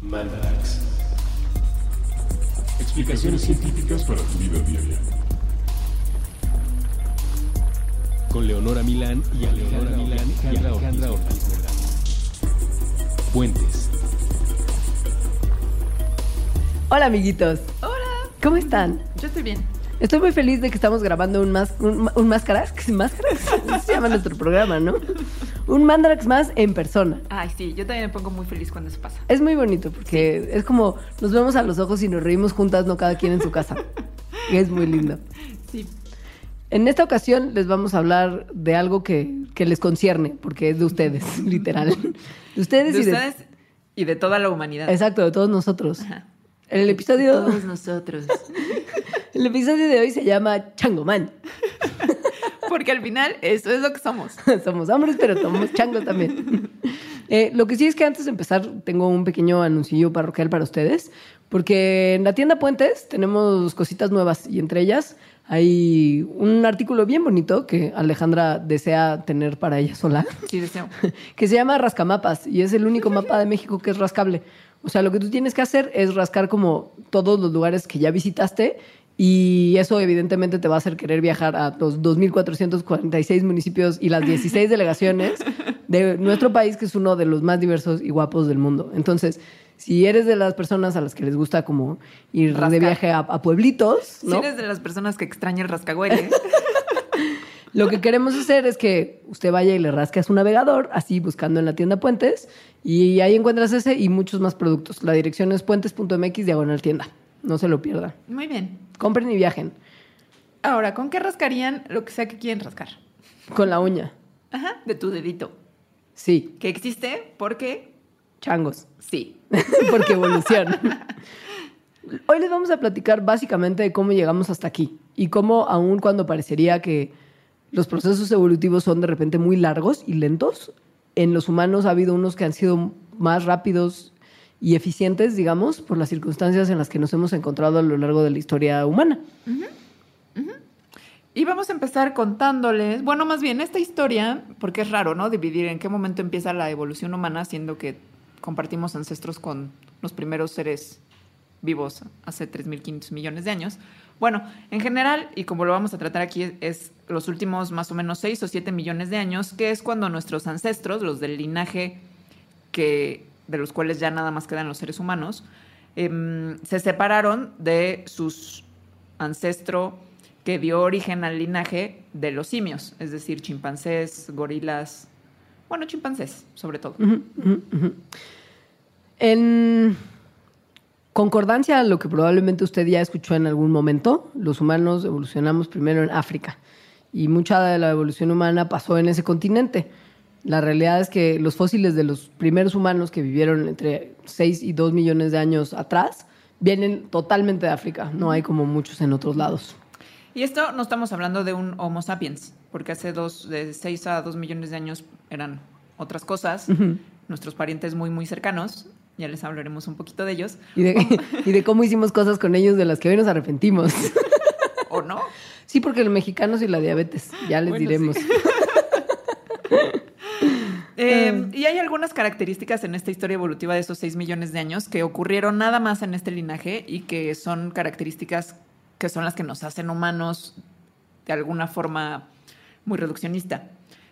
Mandarax. Explicaciones científicas para tu vida diaria. Con Leonora Milán y Alejandra Milán y Alejandra Ortiz. Puentes. Hola amiguitos, Hola, ¿cómo están? yo estoy bien. Estoy muy feliz de que estamos grabando un, más, un, un máscaras, ¿qué es máscaras? Se llama nuestro programa, ¿no? Un Mandarax más en persona. Ay, sí, yo también me pongo muy feliz cuando eso pasa. Es muy bonito porque es como nos vemos a los ojos y nos reímos juntas, no cada quien en su casa. Y es muy lindo. Sí. En esta ocasión les vamos a hablar de algo que, que les concierne, porque es de ustedes, literal. De ustedes De y de... ustedes y de toda la humanidad. Exacto, de todos nosotros. Ajá. En el episodio, Todos nosotros. el episodio de hoy se llama Changoman. Porque al final eso es lo que somos. somos hombres, pero somos changos también. Eh, lo que sí es que antes de empezar, tengo un pequeño anuncillo parroquial para ustedes, porque en la tienda Puentes tenemos cositas nuevas y entre ellas hay un artículo bien bonito que Alejandra desea tener para ella sola, Sí, deseo. que se llama Rascamapas y es el único mapa de México que es rascable. O sea, lo que tú tienes que hacer es rascar como todos los lugares que ya visitaste y eso evidentemente te va a hacer querer viajar a los 2.446 municipios y las 16 delegaciones de nuestro país, que es uno de los más diversos y guapos del mundo. Entonces, si eres de las personas a las que les gusta como ir de viaje a, a pueblitos, ¿no? Si eres de las personas que extraña el rascagüele, Lo que queremos hacer es que usted vaya y le rasque a su navegador, así buscando en la tienda Puentes, y ahí encuentras ese y muchos más productos. La dirección es puentes.mx diagonal tienda. No se lo pierdan. muy bien. Compren y viajen Ahora, ¿con qué rascarían lo que sea que quieren rascar? con la uña. Ajá, de tu dedito. Sí, Que existe porque changos, sí. porque evolución. Hoy les vamos a platicar básicamente de cómo llegamos hasta aquí y cómo aun cuando parecería que los procesos evolutivos son de repente muy largos y lentos, en los humanos ha habido unos que han sido más rápidos y eficientes, digamos, por las circunstancias en las que nos hemos encontrado a lo largo de la historia humana. Y vamos a empezar contándoles, bueno, más bien esta historia, porque es raro, ¿no? Dividir en qué momento empieza la evolución humana, siendo que compartimos ancestros con los primeros seres vivos hace 3.500 millones de años. Bueno, en general, y como lo vamos a tratar aquí, es, los últimos más o menos 6 o 7 millones de años, que es cuando nuestros ancestros, los del linaje que, de los cuales ya nada más quedan los seres humanos, em, se separaron de sus ancestro que dio origen al linaje de los simios, es decir, chimpancés, gorilas, bueno, chimpancés sobre todo. En concordancia a lo que probablemente usted ya escuchó en algún momento, los humanos evolucionamos primero en África y mucha de la evolución humana pasó en ese continente. La realidad es que los fósiles de los primeros humanos que vivieron entre 6 y 2 millones de años atrás vienen totalmente de África, no hay como muchos en otros lados. Y esto no estamos hablando de un Homo sapiens, porque hace dos, de 6 a 2 millones de años eran otras cosas, nuestros parientes muy, muy cercanos, ya les hablaremos un poquito de ellos, Y de, y de cómo hicimos cosas con ellos de las que hoy nos arrepentimos. o no. Sí, porque los mexicanos y la diabetes, ya les Bueno, diremos. sí. Eh, y hay algunas características en esta historia evolutiva de esos 6 millones de años que ocurrieron nada más en este linaje y que son características que son las que nos hacen humanos de alguna forma muy reduccionista,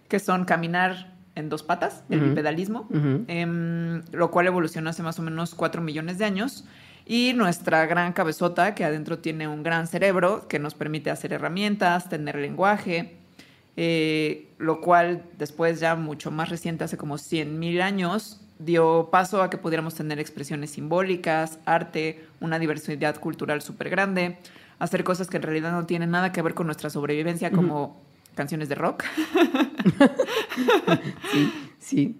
que son caminar en dos patas, el Ujú. bipedalismo, Ujú. em, lo cual evolucionó hace más o menos 4 millones de años. Y nuestra gran cabezota, que adentro tiene un gran cerebro que nos permite hacer herramientas, tener lenguaje, eh, lo cual después ya mucho más reciente, hace como 100 mil años, dio paso a que pudiéramos tener expresiones simbólicas, arte, una diversidad cultural súper grande, hacer cosas que en realidad no tienen nada que ver con nuestra sobrevivencia, como canciones de rock. Sí, sí.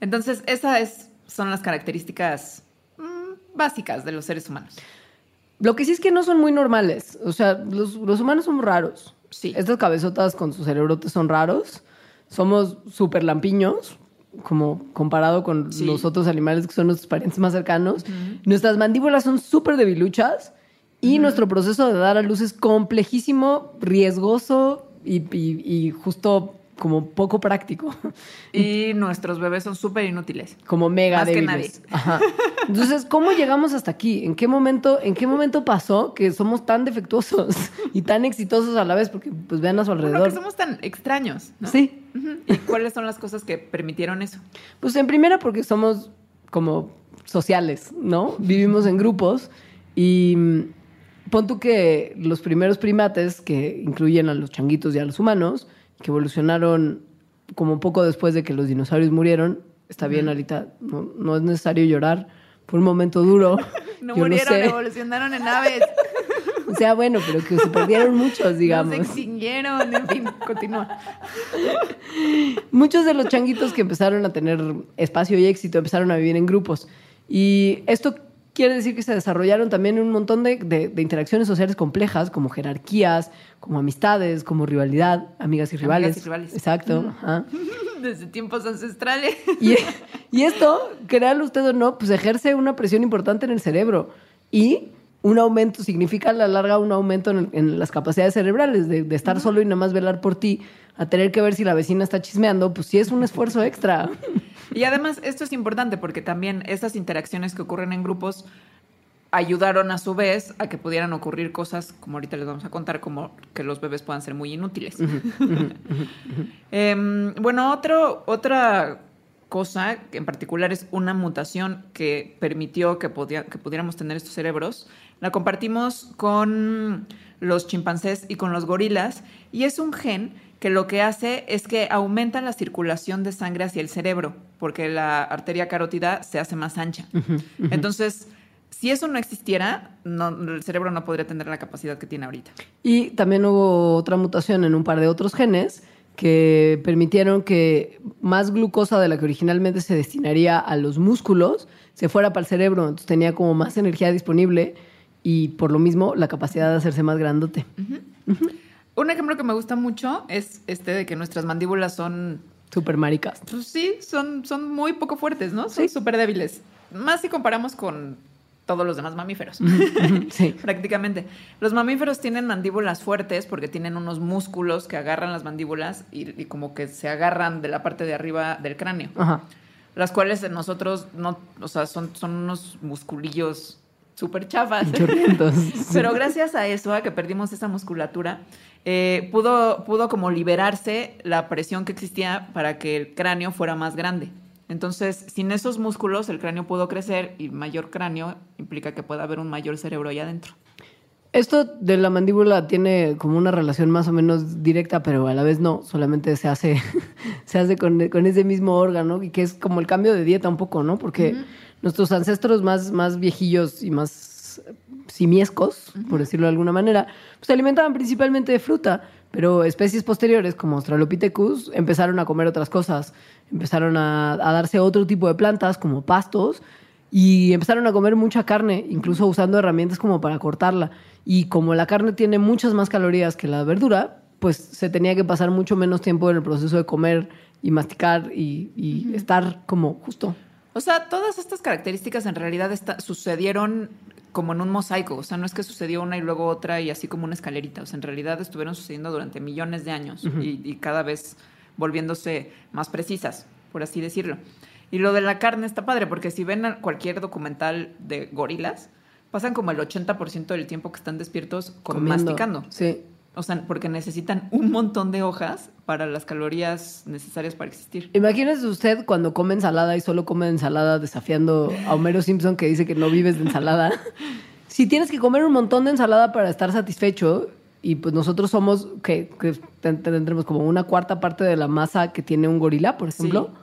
Entonces, esas son las características mm, básicas de los seres humanos. Lo que sí es que no son muy normales. O sea, los, los humanos somos raros. Sí. Estas cabezotas con sus cerebrotes son raros. Somos súper lampiños, como comparado con Sí. los otros animales que son nuestros parientes más cercanos. Nuestras mandíbulas son súper debiluchas y nuestro proceso de dar a luz es complejísimo, riesgoso y, y- y justo como poco práctico, Y nuestros bebés son súper inútiles. como mega Más que débiles. Ajá. Entonces, ¿cómo llegamos hasta aquí? ¿En qué momento, en qué momento pasó que somos tan defectuosos y tan exitosos a la vez? Porque pues vean a su Bueno, alrededor. que somos tan extraños, ¿no? Sí. ¿Y cuáles son las cosas que permitieron eso? Pues en primera porque somos como sociales, ¿no? Vivimos en grupos y mm, pon tú que los primeros primates, que incluyen a los changuitos y a los humanos, que evolucionaron como poco después de que los dinosaurios murieron, está bien, ahorita no, no es necesario llorar por un momento duro. No Yo murieron, sé. evolucionaron en aves. O sea, bueno, pero que se perdieron muchos, digamos. No se extinguieron, en fin, continúa. Muchos de los changuitos que empezaron a tener espacio y éxito empezaron a vivir en grupos. Y esto quiere decir que se desarrollaron también un montón de, de- de interacciones sociales complejas, como jerarquías, como amistades, como rivalidad, amigas y rivales. y rivales. Exacto. ajá. Desde tiempos ancestrales. Y, y esto, créanlo usted o no, pues ejerce una presión importante en el cerebro. Y un aumento, significa a la larga un aumento en, el- en las capacidades cerebrales, de, de estar solo y nada más velar por ti, a tener que ver si la vecina está chismeando, pues sí es un esfuerzo extra. Y además, esto es importante porque también estas interacciones que ocurren en grupos ayudaron a su vez a que pudieran ocurrir cosas, como ahorita les vamos a contar, como que los bebés puedan ser muy inútiles. Em, bueno, otro, otra cosa que en particular es una mutación que permitió que, podía- que pudiéramos tener estos cerebros. La compartimos con los chimpancés y con los gorilas y es un gen que lo que hace es que aumenta la circulación de sangre hacia el cerebro porque la arteria carótida se hace más ancha. Entonces, si eso no existiera, no- el cerebro no podría tener la capacidad que tiene ahorita. Y también hubo otra mutación en un par de otros genes que permitieron que más glucosa de la que originalmente se destinaría a los músculos se fuera para el cerebro. Entonces tenía como más energía disponible y por lo mismo la capacidad de hacerse más grandote. Un ejemplo que me gusta mucho es este de que nuestras mandíbulas son Super maricas. Pues sí, son, son muy poco fuertes, ¿no? Son Sí. súper débiles. Más si comparamos con todos los demás mamíferos. Sí. Prácticamente. Los mamíferos tienen mandíbulas fuertes porque tienen unos músculos que agarran las mandíbulas y, y como que se agarran de la parte de arriba del cráneo. Ajá. Las cuales en nosotros no, o sea, son, son unos musculillos súper chafas. Pero gracias a eso, a que perdimos esa musculatura, eh, pudo, pudo como liberarse la presión que existía para que el cráneo fuera más grande. Entonces, sin esos músculos, el cráneo pudo crecer y mayor cráneo implica que pueda haber un mayor cerebro ahí adentro. Esto de la mandíbula tiene como una relación más o menos directa, pero a la vez no, solamente se hace, se hace con, con ese mismo órgano, y que es como el cambio de dieta un poco, ¿no? Porque nuestros ancestros más, más viejillos y más simiescos, por decirlo de alguna manera, pues se alimentaban principalmente de fruta, pero especies posteriores como Australopithecus empezaron a comer otras cosas, empezaron a, a darse otro tipo de plantas como pastos, y empezaron a comer mucha carne, incluso usando herramientas como para cortarla. Y como la carne tiene muchas más calorías que la verdura, pues se tenía que pasar mucho menos tiempo en el proceso de comer y masticar y, y estar como justo. O sea, todas estas características en realidad sucedieron como en un mosaico. O sea, no es que sucedió una y luego otra y así como una escalerita. O sea, en realidad estuvieron sucediendo durante millones de años y, y cada vez volviéndose más precisas, por así decirlo. Y lo de la carne está padre, porque si ven cualquier documental de gorilas, pasan como el 80% del tiempo que están despiertos con comiendo. masticando. Sí. O sea, porque necesitan un montón de hojas para las calorías necesarias para existir. Imagínese usted cuando come ensalada y solo come ensalada desafiando a Homero Simpson que dice que no vives de ensalada. si tienes que comer un montón de ensalada para estar satisfecho y pues nosotros somos que, que ten- tendremos como una cuarta parte de la masa que tiene un gorila, por ejemplo. Sí.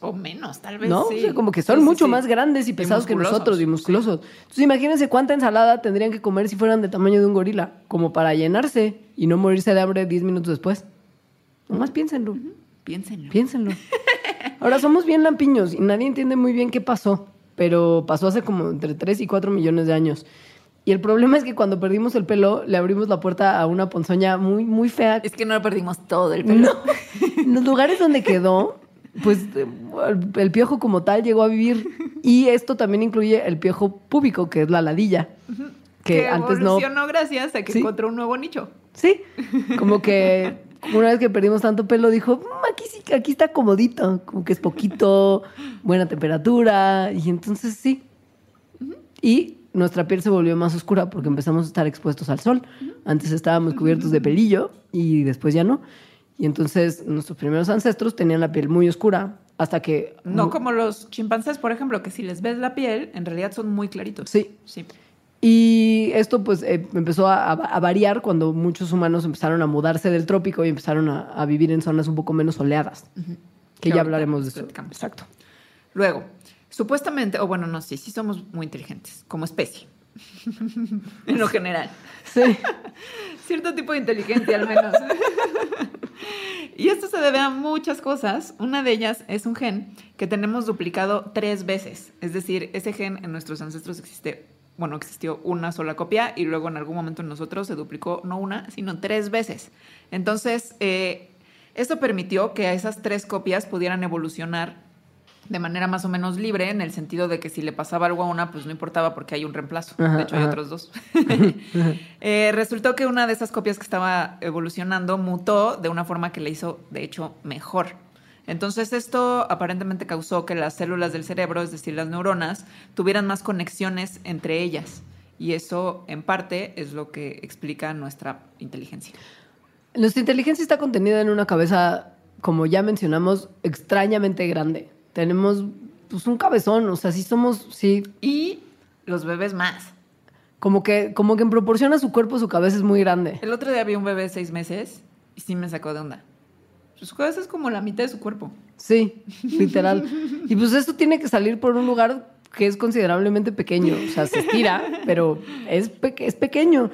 O menos, tal vez. ¿No? sí. O sea, como que son Sí, mucho sí. más grandes y Y pesados que nosotros y musculosos. Entonces imagínense cuánta ensalada tendrían que comer si fueran del tamaño de un gorila, como para llenarse y no morirse de hambre 10 minutos después. Nomás piénsenlo, Piénsenlo. piénsenlo. Ahora somos bien lampiños y nadie entiende muy bien qué pasó, pero pasó hace como entre 3 y 4 millones de años. Y el problema es que cuando perdimos el pelo, le abrimos la puerta a una ponzoña muy, muy fea. Es que no perdimos todo el pelo. No. En los lugares donde quedó, pues el, piojo como tal llegó a vivir. Y esto también incluye el piojo púbico, que es la ladilla. Que, Que antes no. gracias a que Sí. encontró un nuevo nicho. Sí, como que una vez que perdimos tanto pelo, dijo, "Mm, aquí sí, aquí está comodito, como que es poquito, buena temperatura. Y entonces sí. Y nuestra piel se volvió más oscura porque empezamos a estar expuestos al sol. Antes estábamos cubiertos de pelillo y después ya no. Y entonces nuestros primeros ancestros tenían la piel muy oscura hasta que... No como los chimpancés, por ejemplo, que si les ves la piel, en realidad son muy claritos. Sí. Sí. Y esto pues eh, empezó a, a variar cuando muchos humanos empezaron a mudarse del trópico y empezaron a, a vivir en zonas un poco menos soleadas. Que Que ya hablaremos de eso. Exacto. Luego, supuestamente, o bueno, no, sí, sí somos muy inteligentes, como especie. en lo general. Sí. Cierto tipo de inteligencia, al menos. Y esto se debe a muchas cosas. Una de ellas es un gen que tenemos duplicado tres veces. Es decir, ese gen en nuestros ancestros existe, bueno, existió una sola copia y luego en algún momento en nosotros se duplicó no una, sino tres veces. Entonces, eh, esto permitió que esas tres copias pudieran evolucionar de manera más o menos libre, en el sentido de que si le pasaba algo a una, pues no importaba porque hay un reemplazo. Ajá, de hecho, hay otros dos. Eh, resultó que una de esas copias que estaba evolucionando mutó de una forma que le hizo, de hecho, mejor. Entonces esto aparentemente causó que las células del cerebro, es decir, las neuronas, tuvieran más conexiones entre ellas. Y eso, en parte, es lo que explica nuestra inteligencia. Nuestra inteligencia está contenida en una cabeza, como ya mencionamos, extrañamente grande. Tenemos pues un cabezón, o sea, sí somos, sí, Y los bebés más. como que, como que en proporción a su cuerpo, su cabeza es muy grande. El otro día vi un bebé de seis meses y sí me sacó de onda. Su cabeza es como la mitad de su cuerpo. Sí, literal. Y pues esto tiene que salir por un lugar que es considerablemente pequeño. O sea, se estira, pero es, peque- es pequeño.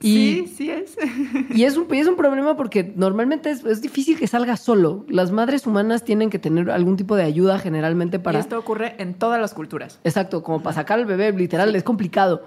Y, sí, sí es. y es, un, y es un problema porque normalmente es, es difícil que salga solo. Las madres humanas tienen que tener algún tipo de ayuda generalmente para... Y esto ocurre en todas las culturas. Exacto, como para sacar al bebé, literal, es complicado.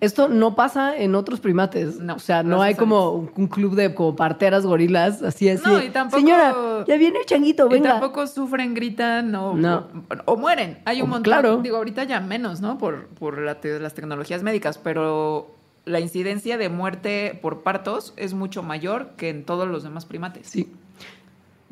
Esto no pasa en otros primates. No, o sea, no hay como un, club de como parteras gorilas, así así. No, y tampoco- Señora, ya viene el changuito, Y venga. tampoco sufren, gritan o, No. o, o mueren. Hay un O- montón. claro. Digo, ahorita ya menos, ¿no? Por, por la te- las tecnologías médicas, pero la incidencia de muerte por partos es mucho mayor que en todos los demás primates. Sí.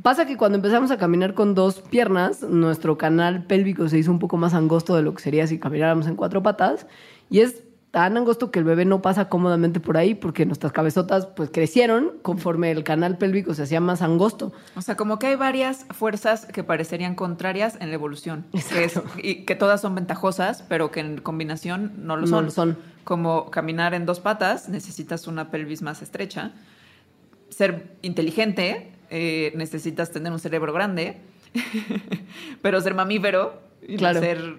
Pasa que cuando empezamos a caminar con dos piernas, nuestro canal pélvico se hizo un poco más angosto de lo que sería si camináramos en cuatro patas. Y es tan angosto que el bebé no pasa cómodamente por ahí porque nuestras cabezotas pues crecieron conforme el canal pélvico se hacía más angosto. O sea, como que hay varias fuerzas que parecerían contrarias en la evolución. Que, es- y que todas son ventajosas, pero que en combinación no lo No son. lo son. Como caminar en dos patas, necesitas una pelvis más estrecha. Ser inteligente, eh, necesitas tener un cerebro grande. pero ser mamífero y Claro. nacer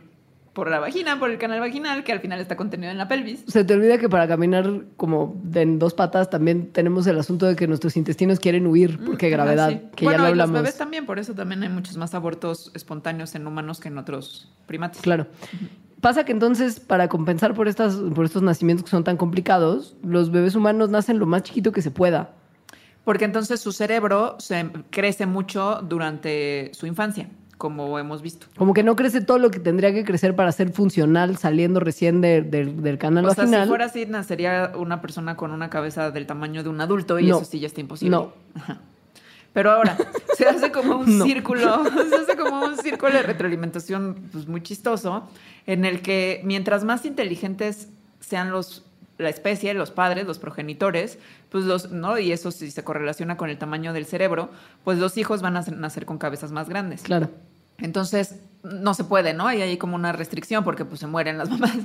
por la vagina, por el canal vaginal, que al final está contenido en la pelvis. Se te olvida que para caminar como en dos patas también tenemos el asunto de que nuestros intestinos quieren huir porque Mm, gravedad, ajá, sí. que bueno, ya lo y los hablamos. bebés también, por eso también hay muchos más abortos espontáneos en humanos que en otros primates. Claro. Pasa que entonces, para compensar por, estas, por estos nacimientos que son tan complicados, los bebés humanos nacen lo más chiquito que se pueda. Porque entonces su cerebro se crece mucho durante su infancia, como hemos visto. Como que no crece todo lo que tendría que crecer para ser funcional saliendo recién de- de- del canal O sea, vaginal. si fuera así, nacería una persona con una cabeza del tamaño de un adulto y No. eso sí ya está imposible. No. Pero ahora, se hace como un No. círculo, se hace como un círculo de retroalimentación pues, muy chistoso, en el que mientras más inteligentes sean los la especie, los padres, los progenitores, pues los, ¿no? Y eso si se correlaciona con el tamaño del cerebro, pues los hijos van a nacer con cabezas más grandes. Claro. Entonces, no se puede, ¿no? Hay ahí como una restricción porque pues se mueren las mamás.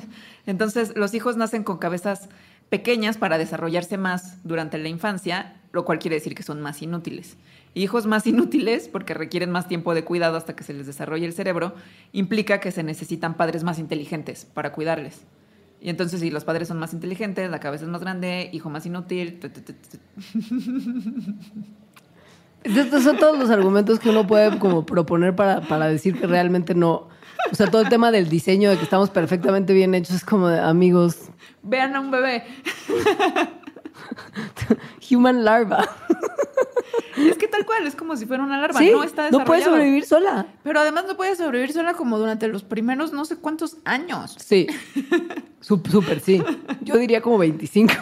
Entonces, los hijos nacen con cabezas pequeñas para desarrollarse más durante la infancia, lo cual quiere decir que son más inútiles. Y hijos más inútiles, porque requieren más tiempo de cuidado hasta que se les desarrolle el cerebro, implica que se necesitan padres más inteligentes para cuidarles. Y entonces, si los padres son más inteligentes, la cabeza es más grande, hijo más inútil. Estos son todos los argumentos que uno puede como proponer para, para decir que realmente no. O sea, todo el tema del diseño, de que estamos perfectamente bien hechos, es como de amigos, Vean a un bebé. human larva. Es que tal cual, es como si fuera una larva. Sí, no está no puede sobrevivir sola. Pero además no puede sobrevivir sola como durante los primeros no sé cuántos años. Sí. Súper, sí. Yo diría como 25.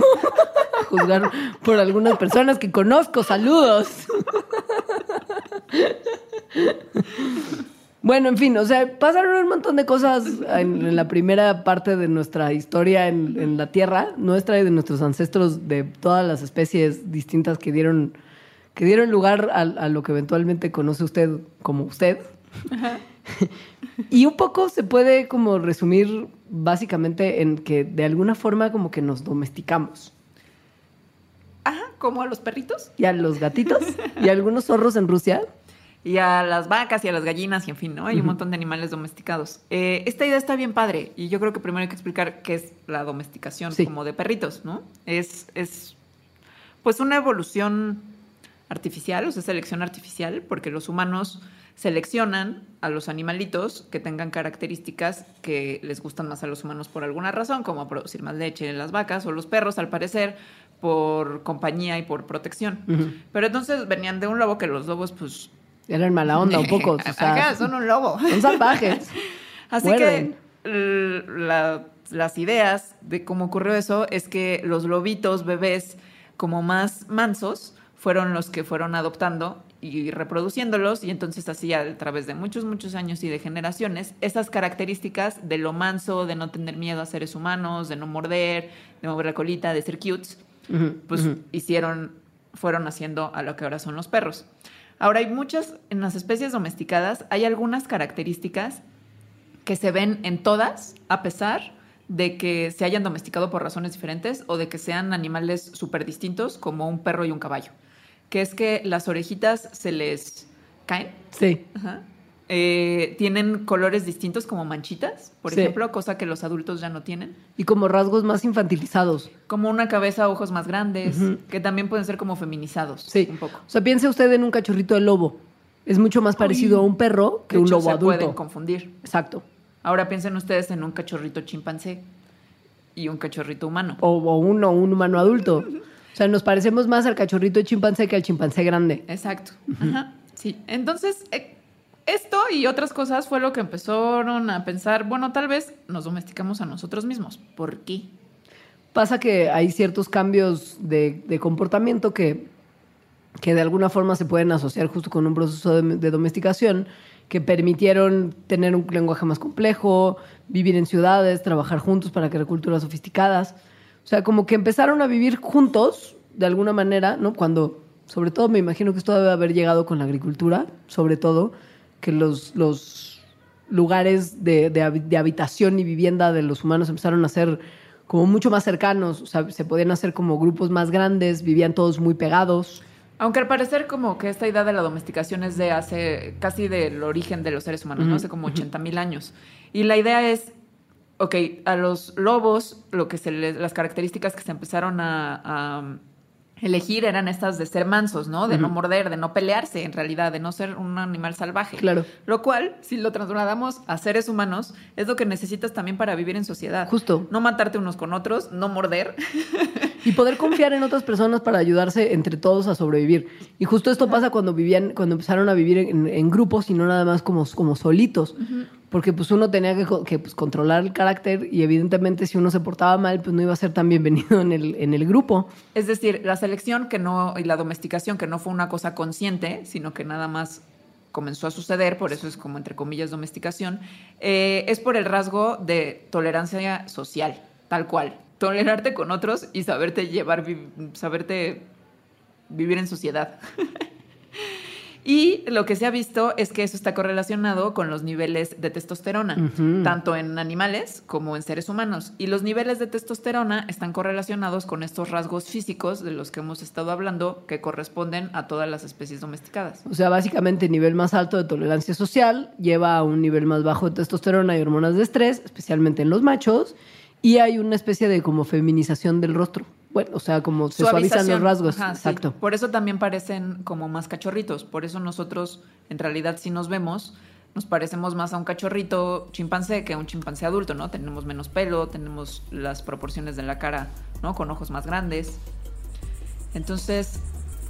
juzgar por algunas personas que conozco. Saludos. Bueno, en fin, o sea, pasaron un montón de cosas en, en la primera parte de nuestra historia en, en la Tierra, nuestra y de nuestros ancestros, de todas las especies distintas que dieron, que dieron lugar a, a lo que eventualmente conoce usted como usted. y un poco se puede como resumir básicamente en que de alguna forma como que nos domesticamos. Ajá, como a los perritos Y a los gatitos y a algunos zorros en Rusia. Y a las vacas y a las gallinas y en fin, ¿no? Hay un montón de animales domesticados. Eh, esta idea está bien padre y yo creo que primero hay que explicar qué es la domesticación Sí. como de perritos, ¿no? Es, es pues una evolución artificial, o sea, selección artificial, porque los humanos seleccionan a los animalitos que tengan características que les gustan más a los humanos por alguna razón, como producir más leche en las vacas o los perros, al parecer, por compañía y por protección. Ujú. Pero entonces venían de un lobo que los lobos, pues, Eran mala onda un poco. O sea, Ajá, son un lobo. son salvajes. Así Muerden. que la- las ideas de cómo ocurrió eso es que los lobitos bebés como más mansos fueron los que fueron adoptando y reproduciéndolos y entonces así a través de muchos, muchos años y de generaciones, esas características de lo manso, de no tener miedo a seres humanos, de no morder, de mover la colita, de ser cutes, Ujú, pues ujú. hicieron, fueron haciendo a lo que ahora son los perros. Ahora hay muchas, en las especies domesticadas, hay algunas características que se ven en todas, a pesar de que se hayan domesticado por razones diferentes o de que sean animales súper distintos, como un perro y un caballo. Que es que las orejitas se les caen, Sí. Ajá. Eh, tienen colores distintos como manchitas, por Sí. ejemplo, cosa que los adultos ya no tienen. Y como rasgos más infantilizados. Como una cabeza, ojos más grandes, que también pueden ser como feminizados. Sí. Un poco. O sea, piense usted en un cachorrito de lobo. Es mucho más parecido a un perro que De un hecho, lobo se pueden confundir. Exacto. Ahora piensen ustedes en un cachorrito chimpancé y un cachorrito humano. O, o uno, un humano adulto. O sea, nos parecemos más al cachorrito de chimpancé que al chimpancé grande. Exacto. Ajá. Sí. Entonces, eh, esto y otras cosas fue lo que empezaron a pensar, bueno, tal vez nos domesticamos a nosotros mismos. ¿Por qué? Pasa que hay ciertos cambios de, comportamiento que, que de alguna forma se pueden asociar justo con un proceso de, de domesticación que permitieron tener un lenguaje más complejo, vivir en ciudades, trabajar juntos para crear culturas sofisticadas. O sea, como que empezaron a vivir juntos de alguna manera, ¿no? Cuando, sobre todo, me imagino que esto debe haber llegado con la agricultura, sobre todo, que los, los lugares de, de habi- de habitación y vivienda de los humanos empezaron a ser como mucho más cercanos, o sea, se podían hacer como grupos más grandes, vivían todos muy pegados. Aunque al parecer como que esta idea de la domesticación es de hace casi del origen de los seres humanos, ¿no? Hace como 80 mil años. Y la idea es, ok, a los lobos, lo que se les, las características que se empezaron a, a elegir eran estas de ser mansos, ¿no? De no morder, de no pelearse en realidad, de no ser un animal salvaje. Claro. Lo cual, si lo trasladamos a seres humanos, es lo que necesitas también para vivir en sociedad. Justo. No matarte unos con otros, no morder. Y poder confiar en otras personas para ayudarse entre todos a sobrevivir. Y justo esto pasa cuando vivían, cuando empezaron a vivir en, en grupos y no nada más como, como solitos. Porque pues uno tenía que, que, pues, controlar el carácter y evidentemente si uno se portaba mal, pues no iba a ser tan bienvenido en el, en el grupo. Es decir, la selección que no y la domesticación que no fue una cosa consciente, sino que nada más comenzó a suceder, por eso es como entre comillas domesticación, eh, es por el rasgo de tolerancia social, tal cual. Tolerarte con otros y saberte llevar, vi- saberte vivir en sociedad. Y lo que se ha visto es que eso está correlacionado con los niveles de testosterona, tanto en animales como en seres humanos. Y los niveles de testosterona están correlacionados con estos rasgos físicos de los que hemos estado hablando, que corresponden a todas las especies domesticadas. O sea, básicamente nivel más alto de tolerancia social lleva a un nivel más bajo de testosterona y hormonas de estrés, especialmente en los machos, y hay una especie de como feminización del rostro. Bueno, o sea, como se suavizan los rasgos. Ajá, sí. Exacto. Por eso también parecen como más cachorritos. Por eso nosotros, en realidad, si nos vemos, nos parecemos más a un cachorrito chimpancé que a un chimpancé adulto, ¿no? Tenemos menos pelo, tenemos las proporciones de la cara, ¿no? Con ojos más grandes. Entonces,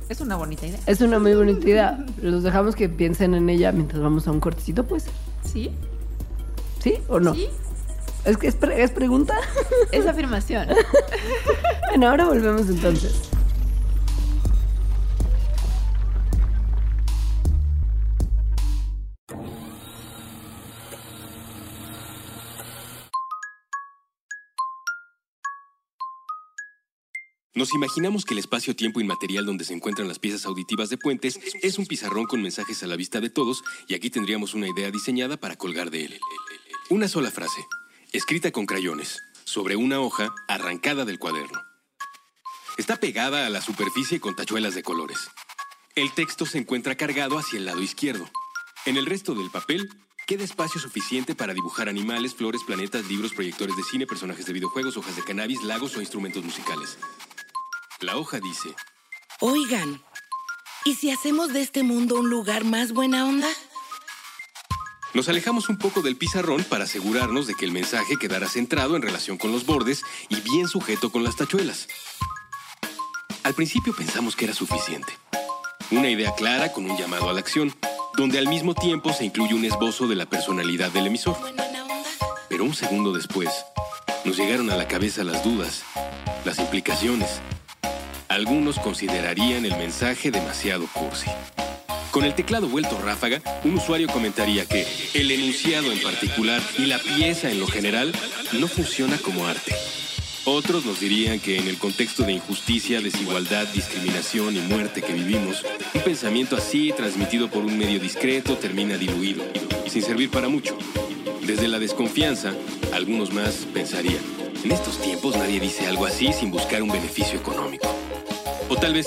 es una bonita idea. Es una muy bonita idea. Los dejamos que piensen en ella mientras vamos a un cortecito, pues. ¿Sí? ¿Sí o no? ¿Sí? Es que es, pre- es pregunta. Es afirmación. bueno, ahora volvemos entonces. Nos imaginamos que el espacio-tiempo inmaterial donde se encuentran las piezas auditivas de puentes es un pizarrón con mensajes a la vista de todos y aquí tendríamos una idea diseñada para colgar de él. Una sola frase, escrita con crayones, sobre una hoja arrancada del cuaderno. Está pegada a la superficie con tachuelas de colores. El texto se encuentra cargado hacia el lado izquierdo. En el resto del papel queda espacio suficiente para dibujar animales, flores, planetas, libros, proyectores de cine, personajes de videojuegos, hojas de cannabis, lagos o instrumentos musicales. La hoja dice, Oigan, ¿y si hacemos de este mundo un lugar más buena onda? Nos alejamos un poco del pizarrón para asegurarnos de que el mensaje quedara centrado en relación con los bordes y bien sujeto con las tachuelas. Al principio pensamos que era suficiente. Una idea clara con un llamado a la acción, donde al mismo tiempo se incluye un esbozo de la personalidad del emisor. Pero un segundo después, nos llegaron a la cabeza las dudas, las implicaciones. Algunos considerarían el mensaje demasiado cursi. Con el teclado vuelto ráfaga, un usuario comentaría que el enunciado en particular y la pieza en lo general no funciona como arte. Otros nos dirían que en el contexto de injusticia, desigualdad, discriminación y muerte que vivimos, un pensamiento así, transmitido por un medio discreto, termina diluido y sin servir para mucho. Desde la desconfianza, algunos más pensarían, en estos tiempos nadie dice algo así sin buscar un beneficio económico. O tal vez,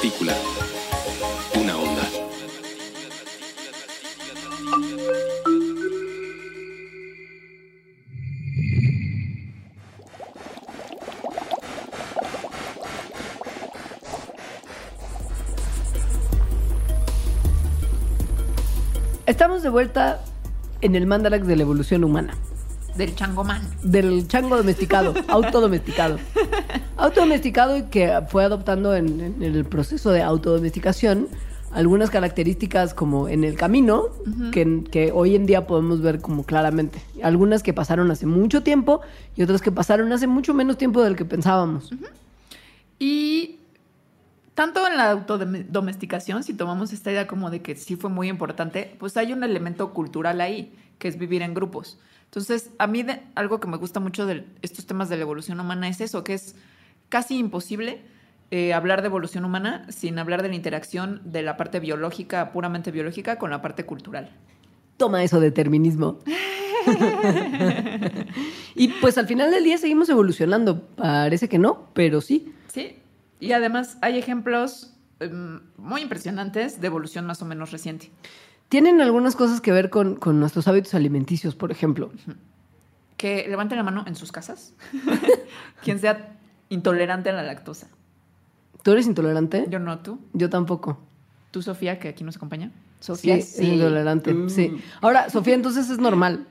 Una onda. Estamos de vuelta en el mandarax de la evolución humana. Del changomán. Del chango domesticado, autodomesticado. Autodomesticado y que fue adoptando en, en el proceso de autodomesticación algunas características como en el camino que, que hoy en día podemos ver como claramente. Algunas que pasaron hace mucho tiempo y otras que pasaron hace mucho menos tiempo del que pensábamos. Y tanto en la autodomesticación, si tomamos esta idea como de que sí fue muy importante, pues hay un elemento cultural ahí, que es vivir en grupos. Entonces, a mí de- algo que me gusta mucho de estos temas de la evolución humana es eso, que es casi imposible eh, hablar de evolución humana sin hablar de la interacción de la parte biológica, puramente biológica, con la parte cultural. Toma eso, determinismo. y pues al final del día seguimos evolucionando. Parece que no, pero sí. Sí, y además hay ejemplos em, muy impresionantes de evolución más o menos reciente. Tienen algunas cosas que ver con, con nuestros hábitos alimenticios, por ejemplo. Que levanten la mano en sus casas. Quien sea intolerante a la lactosa. ¿Tú eres intolerante? Yo no, tú. Yo tampoco. Tú, Sofía, que aquí nos acompaña. Sí, Sofía, es intolerante. Sí. Ahora, Sofía, entonces es normal.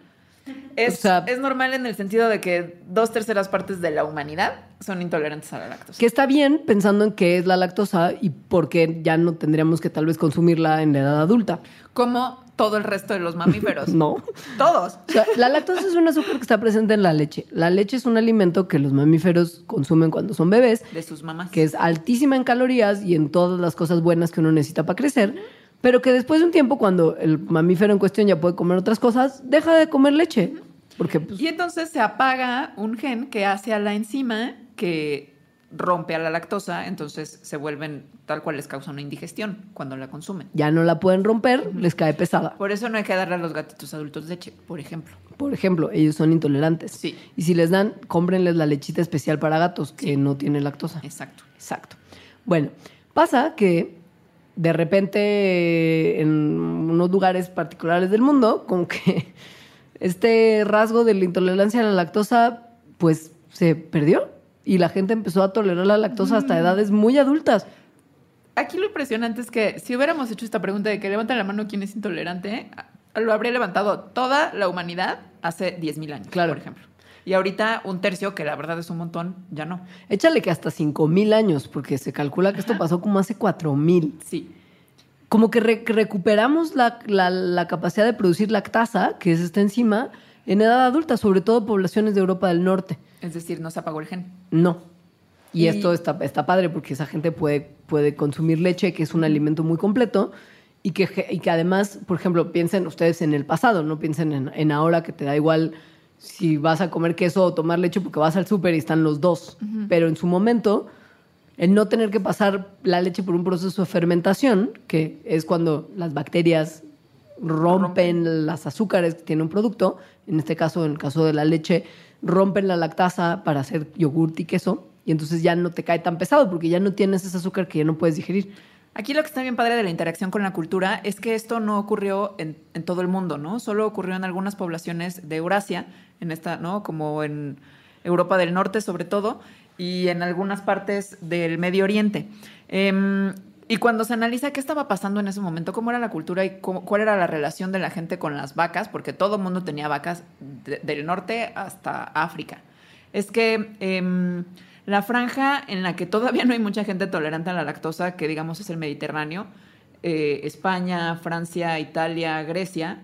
Es, O sea- es normal en el sentido de que dos terceras partes de la humanidad son intolerantes a la lactosa. Que está bien pensando en qué es la lactosa y por qué ya no tendríamos que tal vez consumirla en la edad adulta. Como todo el resto de los mamíferos. No. Todos. O sea, la lactosa es un azúcar que está presente en la leche. La leche es un alimento que los mamíferos consumen cuando son bebés, De sus mamás. que es altísima en calorías y en todas las cosas buenas que uno necesita para crecer, pero que después de un tiempo, cuando el mamífero en cuestión ya puede comer otras cosas, deja de comer leche. Porque, pues, Y entonces se apaga un gen que hace a la enzima que rompe a la lactosa, entonces se vuelven tal cual les causa una indigestión cuando la consumen. Ya no la pueden romper, les cae pesada. Por eso no hay que darle a los gatitos adultos leche, por ejemplo. Por ejemplo, ellos son intolerantes. Sí. Y si les dan, cómprenles la lechita especial para gatos que no tiene lactosa. Exacto. Exacto. Bueno, pasa que de repente en unos lugares particulares del mundo, como que este rasgo de la intolerancia a la lactosa, pues se perdió y la gente empezó a tolerar la lactosa hasta edades muy adultas. Aquí lo impresionante es que si hubiéramos hecho esta pregunta de que levanta la mano quién es intolerante, lo habría levantado toda la humanidad hace 10.000 años, Claro. por ejemplo. Y ahorita un tercio, que la verdad es un montón, ya no. Échale que hasta 5000 años, porque se calcula que esto pasó como hace 4000. Sí. Como que re- que recuperamos la, la- la capacidad de producir lactasa, que es esta enzima, en edad adulta, sobre todo poblaciones de Europa del Norte. Es decir, no se apagó el gen. No. Y, Y- esto está, está padre porque esa gente puede, puede consumir leche, que es un alimento muy completo, y que, y que además, por ejemplo, piensen ustedes en el pasado, no piensen en, en ahora que te da igual si vas a comer queso o tomar leche porque vas al súper y están los dos. Pero en su momento, el no tener que pasar la leche por un proceso de fermentación, que es cuando las bacterias rompen las azúcares que tiene un producto, en este caso, en el caso de la leche, rompen la lactasa para hacer yogurt y queso, y entonces ya no te cae tan pesado porque ya no tienes ese azúcar que ya no puedes digerir. Aquí lo que está bien padre de la interacción con la cultura es que esto no ocurrió en, todo el mundo, ¿no? Solo ocurrió en algunas poblaciones de Eurasia, en esta, ¿no? Como en Europa del Norte sobre todo, y en algunas partes del Medio Oriente. Em, y cuando se analiza qué estaba pasando en ese momento, cómo era la cultura y cuál era la relación de la gente con las vacas, porque todo el mundo tenía vacas de- del norte hasta África, es que em, la franja en la que todavía no hay mucha gente tolerante a la lactosa, que digamos es el Mediterráneo, eh, España, Francia, Italia, Grecia,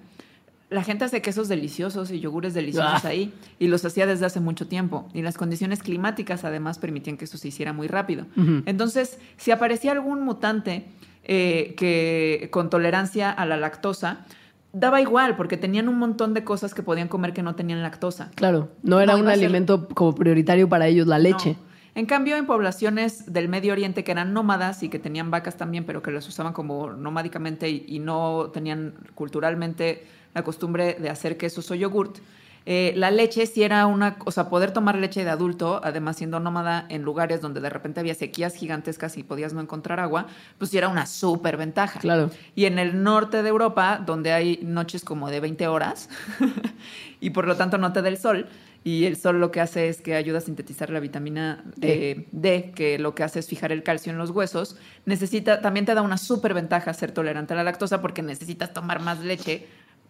la gente hace quesos deliciosos y yogures deliciosos Ah. ahí y los hacía desde hace mucho tiempo. Y las condiciones climáticas además permitían que eso se hiciera muy rápido. Entonces, si aparecía algún mutante eh, que con tolerancia a la lactosa, daba igual porque tenían un montón de cosas que podían comer que no tenían lactosa. Claro, no era No, un ser- alimento como prioritario para ellos la leche. No. En cambio, en poblaciones del Medio Oriente que eran nómadas y que tenían vacas también, pero que las usaban como nomádicamente y, y no tenían culturalmente la costumbre de hacer quesos o yogurt, eh, la leche sí era una, o sea, poder tomar leche de adulto, además siendo nómada en lugares donde de repente había sequías gigantescas y podías no encontrar agua, pues sí era una súper ventaja. Claro. Y en el norte de Europa, donde hay noches como de 20 horas y por lo tanto no te da el sol, y el sol lo que hace es que ayuda a sintetizar la vitamina eh, D, que lo que hace es fijar el calcio en los huesos, necesita, también te da una súper ventaja ser tolerante a la lactosa porque necesitas tomar más leche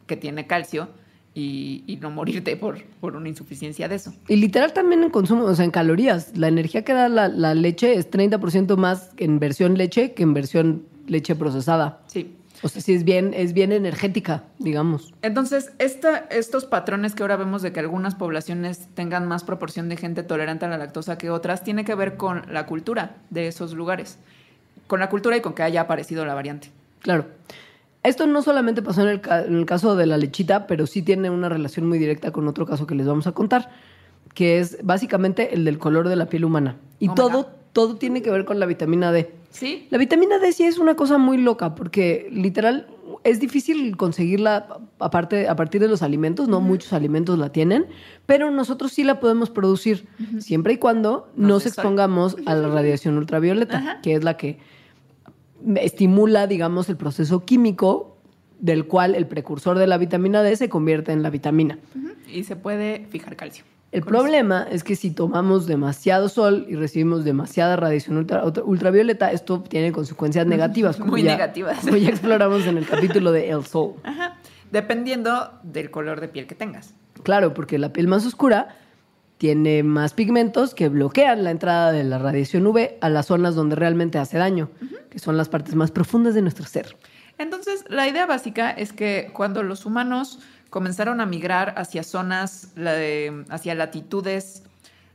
que tiene calcio y, y no morirte por, por una insuficiencia de eso. Y literal también en consumo, o sea, en calorías. La energía que da la, la leche es 30% más en versión leche que en versión leche procesada. Sí. O sea, sí es bien, es bien energética, digamos. Entonces, esta, estos patrones que ahora vemos de que algunas poblaciones tengan más proporción de gente tolerante a la lactosa que otras, tiene que ver con la cultura de esos lugares. Con la cultura y con que haya aparecido la variante. Claro. Esto no solamente pasó en el, ca- en el caso de la lechita, pero sí tiene una relación muy directa con otro caso que les vamos a contar, que es básicamente el del color de la piel humana. Y Oh todo. Todo tiene que ver con la vitamina D. ¿Sí? La vitamina D sí es una cosa muy loca porque literal es difícil conseguirla aparte, a partir de los alimentos, no muchos alimentos la tienen, pero nosotros sí la podemos producir siempre y cuando Nos expongamos a la radiación ultravioleta, que es la que estimula, digamos, el proceso químico del cual el precursor de la vitamina D se convierte en la vitamina. Y se puede fijar calcio. El problema es que si tomamos demasiado sol y recibimos demasiada radiación ultra- ultra- ultravioleta, esto tiene consecuencias negativas. como Muy ya- negativas. Como ya exploramos en el capítulo de El Sol. Ajá. Dependiendo del color de piel que tengas. Claro, porque la piel más oscura tiene más pigmentos que bloquean la entrada de la radiación UV a las zonas donde realmente hace daño, que son las partes más profundas de nuestro ser. Entonces, la idea básica es que cuando los humanos comenzaron a migrar hacia zonas, hacia latitudes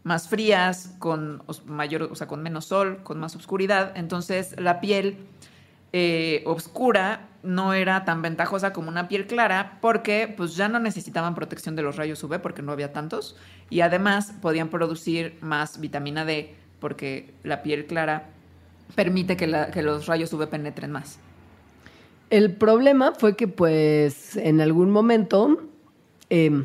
más frías, con mayor, o sea, con menos sol, con más oscuridad, entonces la piel eh, oscura no era tan ventajosa como una piel clara porque pues ya no necesitaban protección de los rayos UV porque no había tantos y además podían producir más vitamina D porque la piel clara permite que, la- que los rayos UV penetren más. El problema fue que, pues, en algún momento, eh,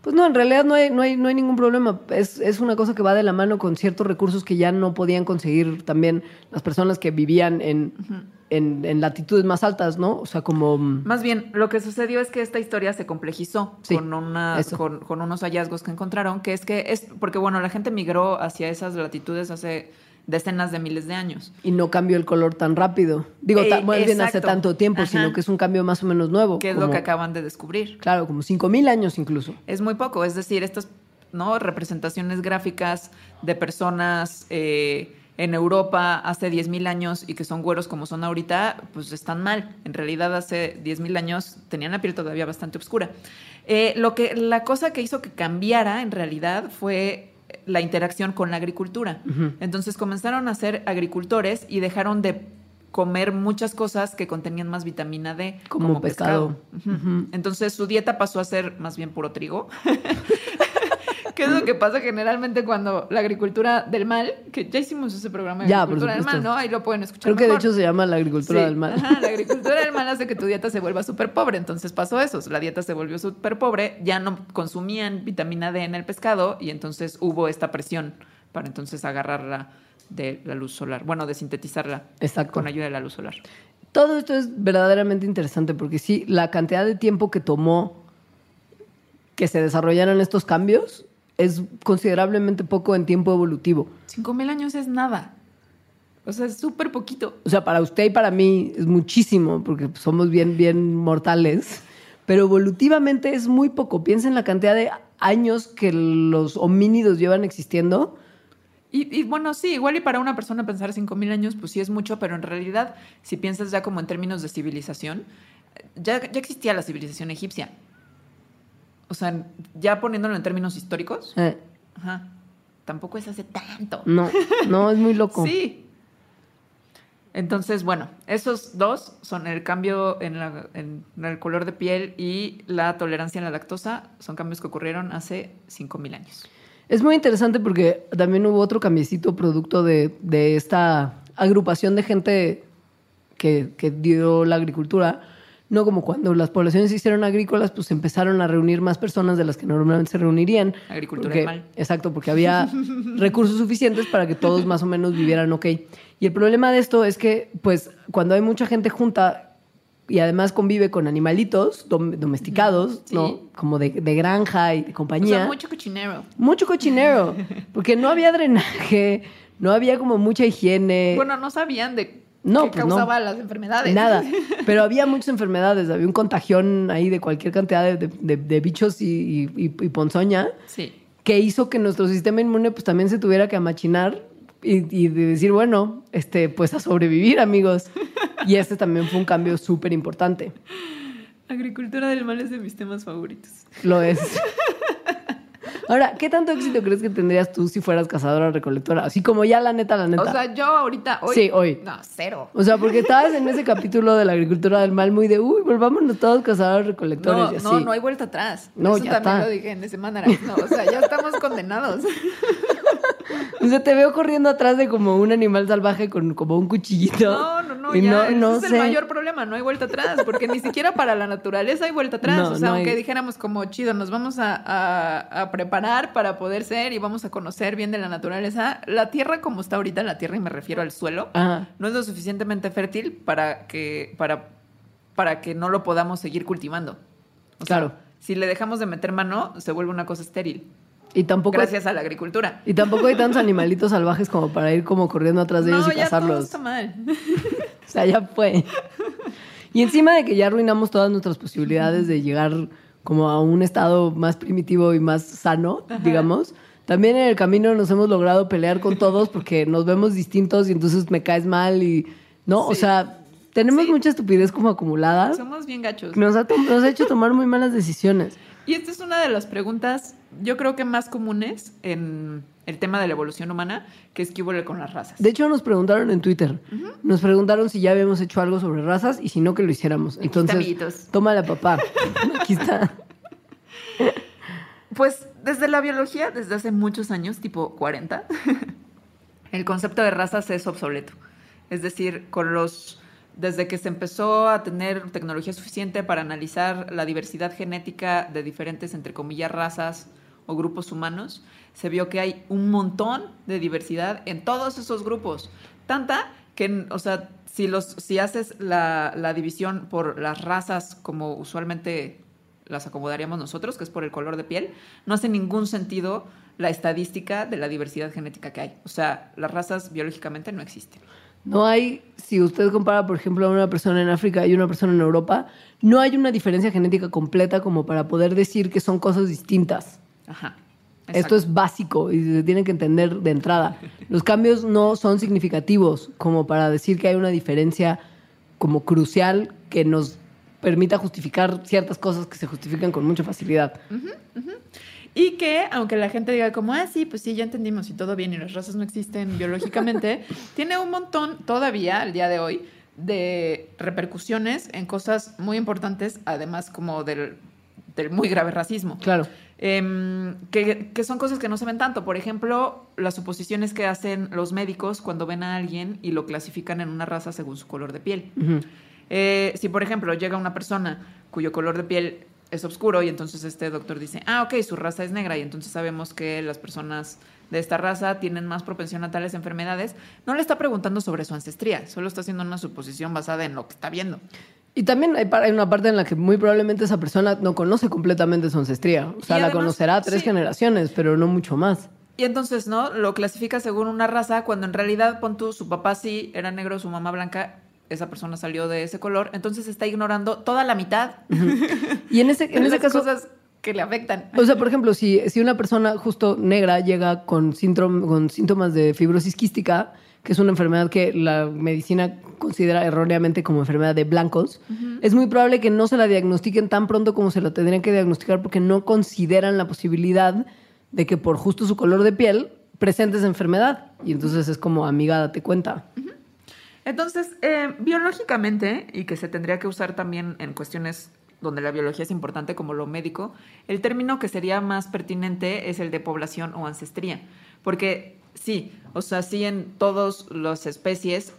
pues no, en realidad no hay, no hay, no hay ningún problema. Es, es una cosa que va de la mano con ciertos recursos que ya no podían conseguir también las personas que vivían en, en, en latitudes más altas, ¿no? O sea, como... mm, Más bien, lo que sucedió es que esta historia se complejizó Sí, con, una, con, con unos hallazgos que encontraron, que es que es, porque bueno, la gente migró hacia esas latitudes hace decenas de miles de años. Y no cambió el color tan rápido. Digo, Eh, más bien hace tanto tiempo, Ajá. sino que es un cambio más o menos nuevo. que es lo que acaban de descubrir. Claro, como 5.000 años incluso. Es muy poco, es decir, estas ¿no? representaciones gráficas de personas eh, en Europa hace 10.000 años y que son güeros como son ahorita, pues están mal. En realidad hace 10.000 años tenían la piel todavía bastante oscura. Eh, lo que, la cosa que hizo que cambiara en realidad fue la interacción con la agricultura. Entonces comenzaron a ser agricultores y dejaron de comer muchas cosas que contenían más vitamina D, Como pescado. Entonces su dieta pasó a ser más bien puro trigo. ¿Qué es lo que pasa generalmente cuando la agricultura del mal, que ya hicimos ese programa de Ya, agricultura del mal. ¿no? Ahí lo pueden escuchar. Creo que de hecho se llama la agricultura Sí, del mal. ajá, la agricultura del mal hace que tu dieta se vuelva súper pobre. Entonces pasó eso. La dieta se volvió súper pobre. Ya no consumían vitamina D en el pescado y entonces hubo esta presión para entonces agarrarla de la luz solar. Bueno, de sintetizarla Exacto. con ayuda de la luz solar. Todo esto es verdaderamente interesante porque sí, la cantidad de tiempo que tomó que se desarrollaran estos cambios es considerablemente poco en tiempo evolutivo. Cinco mil años es nada. O sea, es súper poquito. O sea, para usted y para mí es muchísimo porque somos bien, bien mortales, pero evolutivamente es muy poco. Piensa en la cantidad de años que los homínidos llevan existiendo. Y, y bueno, sí, igual y para una persona pensar 5.000 años, pues sí es mucho, pero en realidad, si piensas ya como en términos de civilización, ya, ya existía la civilización egipcia. O sea, ya poniéndolo en términos históricos, Eh, ajá, tampoco es hace tanto. no, no, es muy loco. Sí. Entonces, bueno, esos dos son el cambio en, la- en el color de piel y la tolerancia a la lactosa, son cambios que ocurrieron hace 5.000 años. Es muy interesante porque también hubo otro cambiecito producto de, de esta agrupación de gente que, que dio la agricultura. No como cuando las poblaciones se hicieron agrícolas, pues empezaron a reunir más personas de las que normalmente se reunirían. Agricultura Porque-. Exacto, porque había recursos suficientes para que todos más o menos vivieran ok. Y el problema de esto es que, pues, cuando hay mucha gente junta y además convive con animalitos dom- domesticados, Sí. ¿no? Como de, de granja y de O compañía. sea, mucho cochinero. Mucho cochinero, porque no había drenaje, no había como mucha higiene. Bueno, no sabían de No, qué pues no. causaba las enfermedades. Nada, pero había muchas enfermedades, había un contagión ahí de cualquier cantidad de, de- de- de bichos y, y- ponzoña Sí. que hizo que nuestro sistema inmune pues también se tuviera que amachinar y, y de decir, bueno, este, pues a sobrevivir, amigos. Y este también fue un cambio súper importante. Agricultura del mal es de mis temas favoritos. Lo es. Ahora, ¿qué tanto éxito crees que tendrías tú si fueras cazadora recolectora? Así como ya la neta, la neta. O sea, yo ahorita, hoy. Sí, hoy. No, cero. O sea, porque estabas en ese capítulo de la agricultura del mal muy de, uy, volvámonos todos cazadores recolectores No, y así. no, no hay vuelta atrás. No, Eso ya también está. lo dije en de semana. No, o sea, ya estamos condenados. O sea, te veo corriendo atrás de como un animal salvaje con como un cuchillito. No, no, no, Y ya. no, ese no es sé. el mayor problema, no hay vuelta atrás, porque ni siquiera para la naturaleza hay vuelta atrás. No, o sea, no hay- aunque dijéramos como chido, nos vamos a, a- a preparar para poder ser y vamos a conocer bien de la naturaleza, la tierra como está ahorita, la tierra, y me refiero al suelo, Ajá. no es lo suficientemente fértil para que, para, para que no lo podamos seguir cultivando. O sea, Claro. si le dejamos de meter mano, se vuelve una cosa estéril. Y tampoco, Gracias a la agricultura. y tampoco hay tantos animalitos salvajes como para ir como corriendo atrás de ellos No, y ya todo cazarlos. está mal. O sea, ya fue. Y encima de que ya arruinamos todas nuestras posibilidades de llegar como a un estado más primitivo y más sano, digamos, también en el camino nos hemos logrado pelear con todos porque nos vemos distintos y entonces me caes mal y... No, o Sí. sea, tenemos Sí. mucha estupidez como acumulada. Somos bien gachos. Nos ha, nos ha hecho tomar muy malas decisiones. Y esta es una de las preguntas, yo creo que más comunes en el tema de la evolución humana, que es qué huele con las razas. De hecho, nos preguntaron en Twitter. Nos preguntaron si ya habíamos hecho algo sobre razas y si no, que lo hiciéramos. Entonces, toma la papá. Aquí está. Pues desde la biología, desde hace muchos años, tipo 40, el concepto de razas es obsoleto. Es decir, con los desde que se empezó a tener tecnología suficiente para analizar la diversidad genética de diferentes, entre comillas, razas grupos humanos, se vio que hay un montón de diversidad en todos esos grupos. Tanta que, o sea, si, los, si haces la, la división por las razas como usualmente las acomodaríamos nosotros, que es por el color de piel, no hace ningún sentido la estadística de la diversidad genética que hay. O sea, las razas biológicamente no existen. No hay, si usted compara, por ejemplo, a una persona en África y una persona en Europa, no hay una diferencia genética completa como para poder decir que son cosas distintas. Ajá. Esto es básico y se tiene que entender de entrada. Los cambios no son significativos como para decir que hay una diferencia como crucial que nos permita justificar ciertas cosas que se justifican con mucha facilidad. Y que, aunque la gente diga como, ah, sí, pues sí, ya entendimos y todo bien y las razas no existen biológicamente, tiene un montón todavía al día de hoy de repercusiones en cosas muy importantes, además como del, del muy grave racismo. Claro. Em, que, que, son cosas que no se ven tanto. Por ejemplo, las suposiciones que hacen los médicos cuando ven a alguien y lo clasifican en una raza según su color de piel. eh, si, por ejemplo, llega una persona cuyo color de piel es oscuro y entonces este doctor dice, ah, ok, su raza es negra y entonces sabemos que las personas de esta raza tienen más propensión a tales enfermedades, no le está preguntando sobre su ancestría, solo está haciendo una suposición basada en lo que está viendo. Y también hay, hay, una parte en la que muy probablemente esa persona no conoce completamente su ancestría. O sea, además, la conocerá tres sí. generaciones, pero no mucho más. Y entonces, ¿no? Lo clasifica según una raza, cuando en realidad, pon tú, su papá sí era negro, su mamá blanca, esa persona salió de ese color, entonces está ignorando toda la mitad. Y en ese, en ese caso... cosas que le afectan. O sea, por ejemplo, si, si una persona justo negra llega con, con síntomas de fibrosis quística, que es una enfermedad que la medicina considera erróneamente como enfermedad de blancos, uh -huh. es muy probable que no se la diagnostiquen tan pronto como se la tendrían que diagnosticar porque no consideran la posibilidad de que por justo su color de piel presente esa enfermedad. Y entonces es como, amiga, date cuenta. Uh -huh. Entonces, eh, biológicamente, y que se tendría que usar también en cuestiones donde la biología es importante como lo médico, el término que sería más pertinente es el de población o ancestría. Porque sí, o sea, sí en todas las especies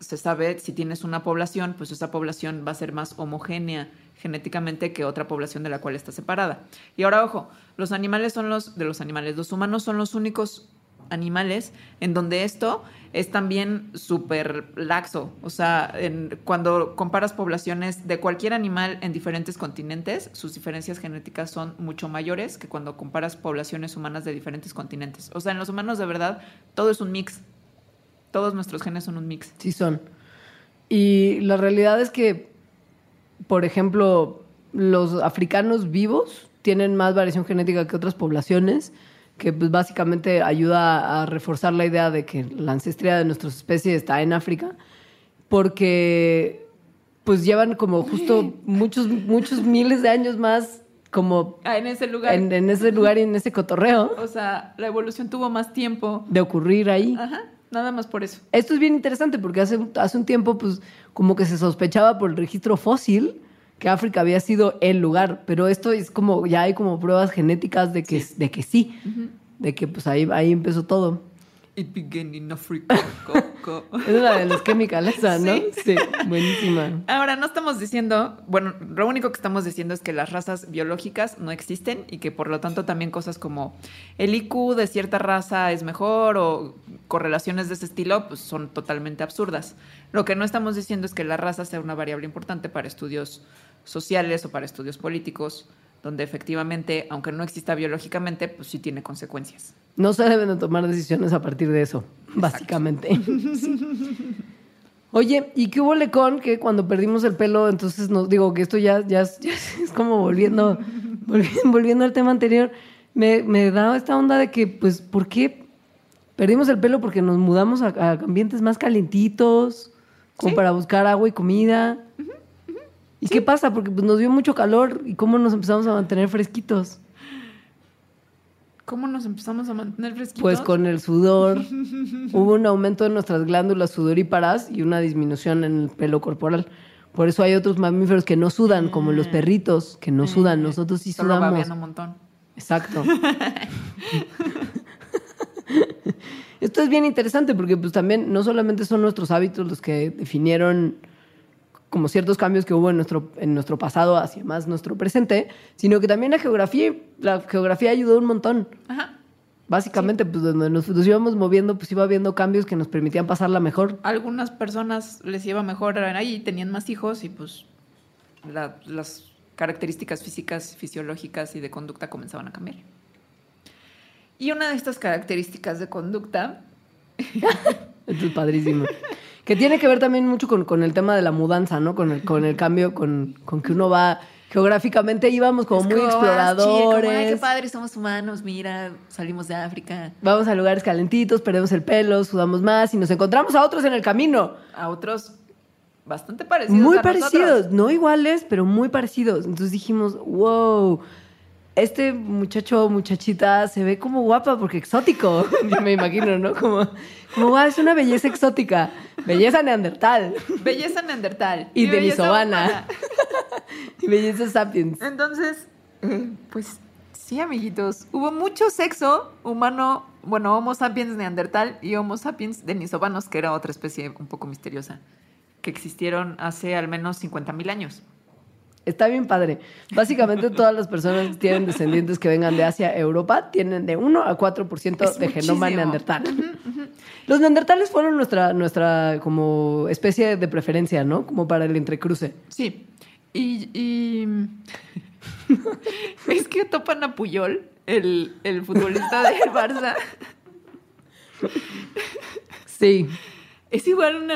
se sabe si tienes una población, pues esa población va a ser más homogénea genéticamente que otra población de la cual está separada. Y ahora, ojo, los animales son los de los animales, los humanos son los únicos animales en donde esto es también súper laxo. O sea, en, cuando comparas poblaciones de cualquier animal en diferentes continentes, sus diferencias genéticas son mucho mayores que cuando comparas poblaciones humanas de diferentes continentes. O sea, en los humanos de verdad todo es un mix. Todos nuestros genes son un mix. Sí son. Y la realidad es que, por ejemplo, los africanos vivos tienen más variación genética que otras poblaciones que pues básicamente ayuda a reforzar la idea de que la ancestría de nuestras especies está en África, porque pues llevan como justo muchos, muchos miles de años más como ah, en ese lugar. En, en, ese lugar y en ese cotorreo. O sea, la evolución tuvo más tiempo. De ocurrir ahí. Ajá, nada más por eso. Esto es bien interesante porque hace, hace un tiempo pues como que se sospechaba por el registro fósil que África había sido el lugar, pero esto es como, ya hay como pruebas genéticas de que sí, de, que sí uh -huh. de que pues ahí, ahí empezó todo. It began in Africa. Co, co. es la de los esa, ¿no? ¿Sí? sí, buenísima. Ahora, no estamos diciendo, bueno, lo único que estamos diciendo es que las razas biológicas no existen y que por lo tanto también cosas como el IQ de cierta raza es mejor o correlaciones de ese estilo, pues son totalmente absurdas. Lo que no estamos diciendo es que la raza sea una variable importante para estudios sociales o para estudios políticos, donde efectivamente, aunque no exista biológicamente, pues sí tiene consecuencias. No se deben de tomar decisiones a partir de eso, Exacto. básicamente. sí. Oye, ¿y qué hubo con que cuando perdimos el pelo, entonces nos digo que esto ya, ya, ya es como volviendo, volviendo, volviendo al tema anterior, me, me da esta onda de que, pues, ¿por qué perdimos el pelo? Porque nos mudamos a, a ambientes más calientitos, como ¿Sí? para buscar agua y comida. Uh -huh. ¿Y sí. qué pasa? Porque pues, nos dio mucho calor y cómo nos empezamos a mantener fresquitos. ¿Cómo nos empezamos a mantener fresquitos? Pues con el sudor. Hubo un aumento de nuestras glándulas sudoríparas y una disminución en el pelo corporal. Por eso hay otros mamíferos que no sudan, como los perritos, que no sudan. Nosotros sí Solo sudamos. un montón. Exacto. Esto es bien interesante porque pues también no solamente son nuestros hábitos los que definieron como ciertos cambios que hubo en nuestro, en nuestro pasado hacia más nuestro presente, sino que también la geografía, la geografía ayudó un montón. Ajá. Básicamente, pues donde nos, nos íbamos moviendo, pues iba habiendo cambios que nos permitían pasarla mejor. Algunas personas les iba mejor ahí, tenían más hijos y pues la- las características físicas, fisiológicas y de conducta comenzaban a cambiar. Y una de estas características de conducta, Esto es padrísimo. Que tiene que ver también mucho con, con el tema de la mudanza, ¿no? Con el, con el cambio, con, con que uno va geográficamente íbamos como es muy como, ah, exploradores. sí, como, Ay, qué padre, somos humanos, mira, salimos de África. Vamos a lugares calentitos, perdemos el pelo, sudamos más y nos encontramos a otros en el camino. A otros bastante parecidos. Muy a parecidos, nosotros. no iguales, pero muy parecidos. Entonces dijimos, wow, este muchacho o muchachita se ve como guapa porque exótico. Yo me imagino, ¿no? Como, como wow, es una belleza exótica. Belleza neandertal Belleza neandertal. y belleza denisovana. y belleza sapiens. Entonces, eh, pues sí, amiguitos. Hubo mucho sexo humano, bueno, Homo sapiens neandertal y Homo sapiens denisovanos, que era otra especie un poco misteriosa, que existieron hace al menos 50 mil años. Está bien padre. Básicamente todas las personas que tienen descendientes que vengan de Asia, Europa, tienen de 1 a 4% Es de genoma neandertal. Los neandertales fueron nuestra, nuestra como especie de preferencia, ¿no? Como para el entrecruce. Sí. Y, y- es que topan a Puyol, el, el futbolista del Barça. Sí. Es igual una-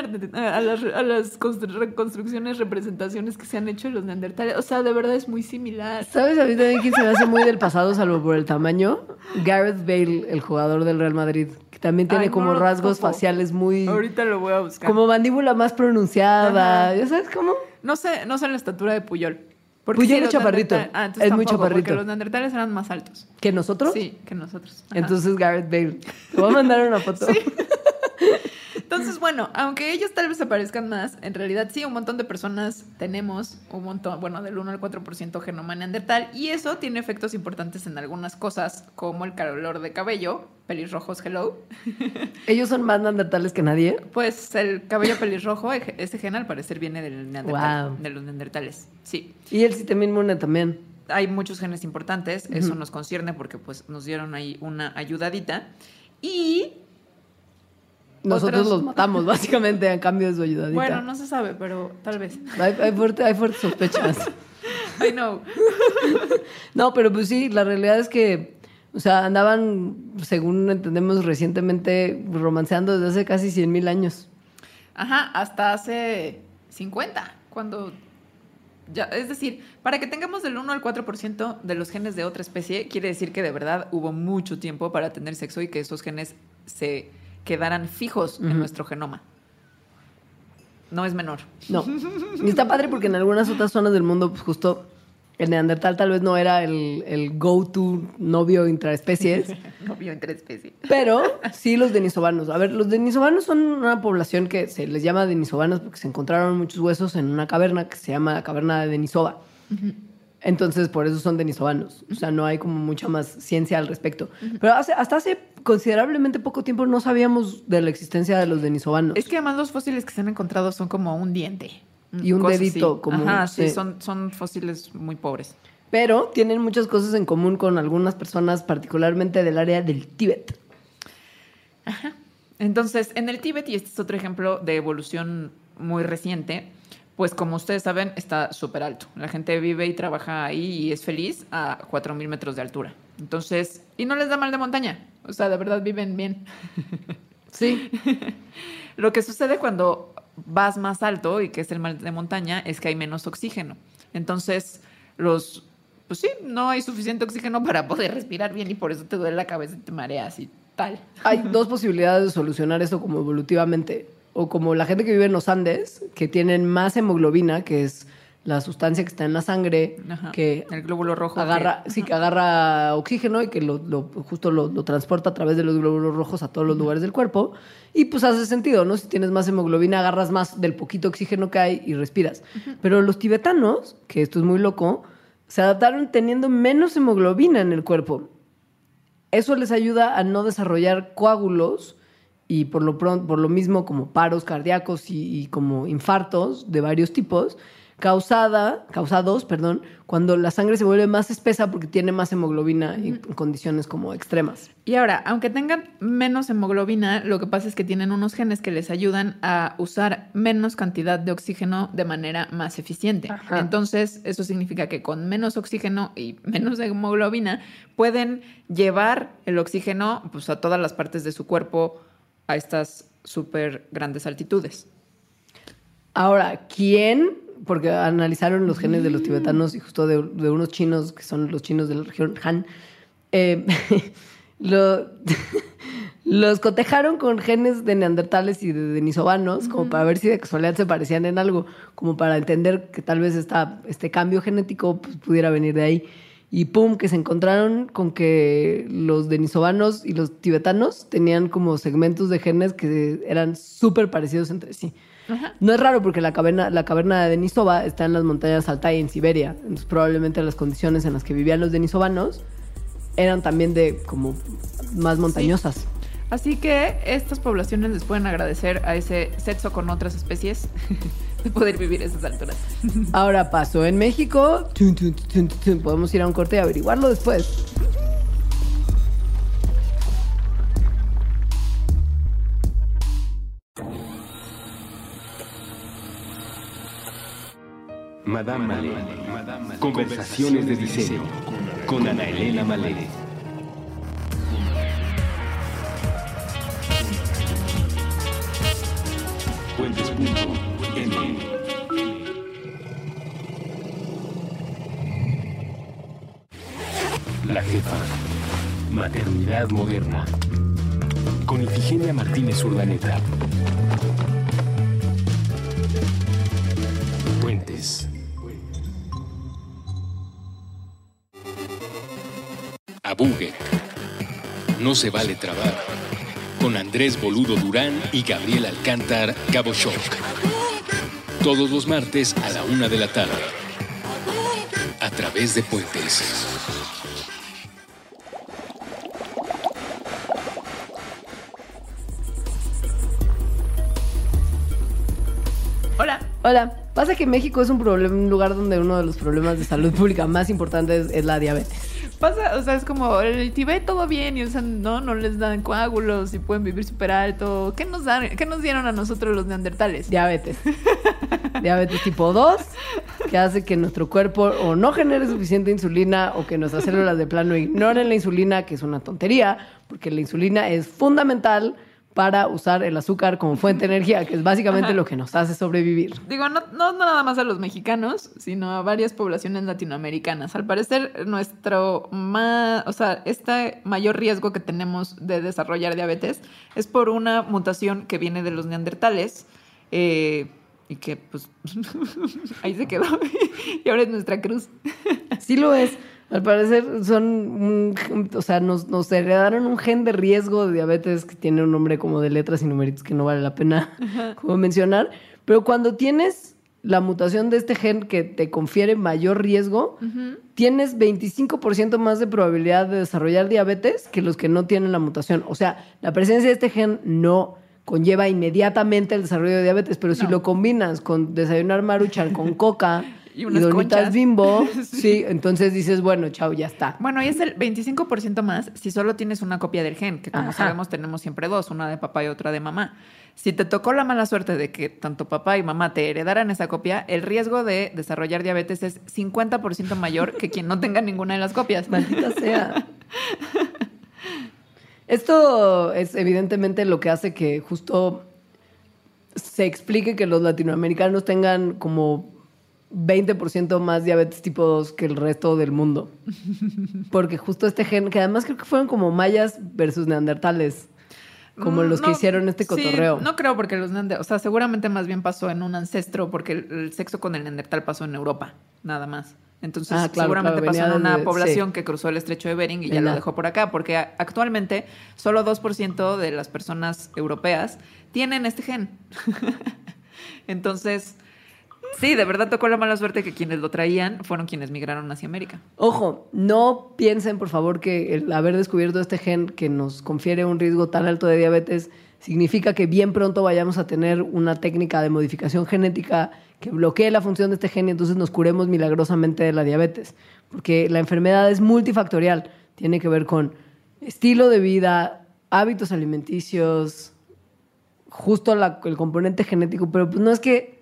a las, a las constru- reconstrucciones, representaciones que se han hecho de los neandertales. O sea, de verdad es muy similar. ¿Sabes a mí también quién se me hace muy del pasado, salvo por el tamaño? Gareth Bale, el jugador del Real Madrid, que también tiene Ay, como rasgos faciales muy... Ahorita lo voy a buscar. Como mandíbula más pronunciada. Ajá. ¿Ya sabes cómo? No sé, no sé la estatura de Puyol. Puyol es chaparrito. Ah, Es muy chaparrito. Porque los neandertales eran más altos. ¿Que nosotros? Sí, que nosotros. Ajá. Entonces Gareth Bale. Te voy a mandar una foto. Entonces, bueno, aunque ellos tal vez se parezcan más, en realidad sí, un montón de personas tenemos un montón, bueno, del 1 al 4% genoma neandertal, y eso tiene efectos importantes en algunas cosas, como el color de cabello, pelirrojos, hello. Ellos son más neandertales que nadie. Pues el cabello pelirrojo, e- ese gen al parecer viene del neandertal, Wow. de los neandertales. Sí. Y el sistema inmune también. hay muchos genes importantes, eso nos concierne porque pues nos dieron ahí una ayudadita. Y Nosotros Otros- los matamos, básicamente, a cambio de su ayudadita. bueno, no se sabe, pero tal vez. Hay, hay fuerte- hay fuertes sospechas. I know. No, pero pues sí, la realidad es que, o sea, andaban, según entendemos recientemente, romanceando desde hace casi 100 mil años. Ajá, hasta hace 50, cuando ya, es decir, para que tengamos del 1 al 4% de los genes de otra especie, quiere decir que de verdad hubo mucho tiempo para tener sexo y que esos genes se quedaran fijos en nuestro genoma. No es menor. No. Y está padre porque en algunas otras zonas del mundo, pues justo el neandertal tal vez no era el, el go-to novio intraespecies, No vio entre especies. pero sí los denisovanos. A ver, los denisovanos son una población que se les llama denisovanos porque se encontraron muchos huesos en una caverna que se llama la caverna de Denisova. Entonces, por eso son denisovanos. O sea, no hay como mucha más ciencia al respecto. Pero hace- hasta hace considerablemente poco tiempo no sabíamos de la existencia de los denisovanos. Es que además los fósiles que se han encontrado son como un diente. Y un dedito, así. como- Ajá, sí, sí. son, son fósiles muy pobres. Pero tienen muchas cosas en común con algunas personas, particularmente del área del Tíbet. Entonces, en el Tíbet, y este es otro ejemplo de evolución muy reciente, pues como ustedes saben, está súper alto. La gente vive y trabaja ahí y es feliz a 4.000 metros de altura. Entonces, y no les da mal de montaña. O sea, de verdad viven bien. Sí. Lo que sucede cuando vas más alto y que es el mal de montaña es que hay menos oxígeno. Entonces, los, pues sí, no hay suficiente oxígeno para poder respirar bien y por eso te duele la cabeza y te mareas y tal. Hay dos posibilidades de solucionar esto como evolutivamente. O como la gente que vive en los Andes, que tienen más hemoglobina, que es la sustancia que está en la sangre, Ajá. que el glóbulo rojo. que- agarra, sí, que agarra oxígeno y que lo, lo- justo lo, lo transporta a través de los glóbulos rojos a todos los lugares del cuerpo. Y pues hace sentido, ¿no? Si tienes más hemoglobina, agarras más del poquito oxígeno que hay y respiras. Pero los tibetanos, que esto es muy loco, se adaptaron teniendo menos hemoglobina en el cuerpo. Eso les ayuda a no desarrollar coágulos y por lo, pronto, por lo mismo como paros cardíacos y, y como infartos de varios tipos, causada, causados, perdón, cuando la sangre se vuelve más espesa porque tiene más hemoglobina y en condiciones como extremas. Y ahora, aunque tengan menos hemoglobina, lo que pasa es que tienen unos genes que les ayudan a usar menos cantidad de oxígeno de manera más eficiente. Ajá. Entonces, eso significa que con menos oxígeno y menos hemoglobina pueden llevar el oxígeno pues, a todas las partes de su cuerpo a estas súper grandes altitudes. Ahora, ¿quién? Porque analizaron los genes de los tibetanos y justo de, de unos chinos que son los chinos de la región Han. eh, lo- los cotejaron con genes de neandertales y de denisovanos, como para ver si de casualidad se parecían en algo, como para entender que tal vez esta, este cambio genético pues, pudiera venir de ahí. Y pum, que se encontraron con que los denisovanos y los tibetanos tenían como segmentos de genes que eran súper parecidos entre sí. No es raro porque la caverna, la caverna de Denisova está en las montañas Altai en Siberia. Entonces probablemente las condiciones en las que vivían los denisovanos eran también de como más montañosas. Así que estas poblaciones les pueden agradecer a ese sexo con otras especies poder vivir a esas alturas. Ahora pasó en México. Podemos ir a un corte y averiguarlo después. Madame Malé. Conversaciones de diseño con Ana Elena Malé. La jefa. Maternidad moderna. Con Ifigenia Martínez Urdaneta. Puentes. A Buget. No se vale trabar. Con Andrés Boludo Durán y Gabriel Alcántar Cabo Shock. Todos los martes a la una de la tarde. A través de Puentes. Hola. Hola. Pasa que México es un, problema, un lugar donde uno de los problemas de salud pública más importantes es la diabetes. Pasa, o sea, es como el Tibet todo bien y usan, no, no les dan coágulos y pueden vivir súper alto. ¿Qué nos dan, qué nos dieron a nosotros los neandertales? Diabetes. Diabetes tipo 2, que hace que nuestro cuerpo o no genere suficiente insulina o que nuestras células de plano ignoren la insulina, que es una tontería, porque la insulina es fundamental para usar el azúcar como fuente de energía, que es básicamente Ajá. lo que nos hace sobrevivir. Digo, no, no nada más a los mexicanos, sino a varias poblaciones latinoamericanas. Al parecer, nuestro más, o sea, este mayor riesgo que tenemos de desarrollar diabetes es por una mutación que viene de los neandertales. eh, y que pues ahí se quedó. y ahora es nuestra cruz. Sí lo es. Al parecer son, un o sea, nos, nos heredaron un gen de riesgo de diabetes que tiene un nombre como de letras y numeritos que no vale la pena como mencionar. Pero cuando tienes la mutación de este gen que te confiere mayor riesgo, tienes 25% más de probabilidad de desarrollar diabetes que los que no tienen la mutación. O sea, la presencia de este gen no conlleva inmediatamente el desarrollo de diabetes, pero si lo combinas con desayunar maruchan con coca Y y, unas donitas conchas. bimbo, Sí. sí. entonces dices, bueno, chao, ya está. Bueno, y es el 25% más si solo tienes una copia del gen, que como Ajá. sabemos tenemos siempre dos, una de papá y otra de mamá. Si te tocó la mala suerte de que tanto papá y mamá te heredaran esa copia, el riesgo de desarrollar diabetes es 50% mayor que quien no tenga ninguna de las copias. Maldita sea. Esto es evidentemente lo que hace que justo se explique que los latinoamericanos tengan como 20% más diabetes tipo 2 que el resto del mundo. Porque justo este gen, que además creo que fueron como mayas versus neandertales, como Mm, los que no, hicieron este sí, cotorreo. no creo porque los neandertales, o sea, seguramente más bien pasó en un ancestro porque el, el sexo con el neandertal pasó en Europa, nada más. Entonces, Ah, claro, seguramente claro, pasó en una desde- población sí. que cruzó el estrecho de Bering y ya lo dejó por acá, porque actualmente solo 2% de las personas europeas tienen este gen. Entonces, sí, de verdad tocó la mala suerte que quienes lo traían fueron quienes migraron hacia América. Ojo, no piensen, por favor, que el haber descubierto este gen que nos confiere un riesgo tan alto de diabetes significa que bien pronto vayamos a tener una técnica de modificación genética que bloquee la función de este gen y entonces nos curemos milagrosamente de la diabetes. Porque la enfermedad es multifactorial. Tiene que ver con estilo de vida, hábitos alimenticios, justo el componente genético, pero pues no es que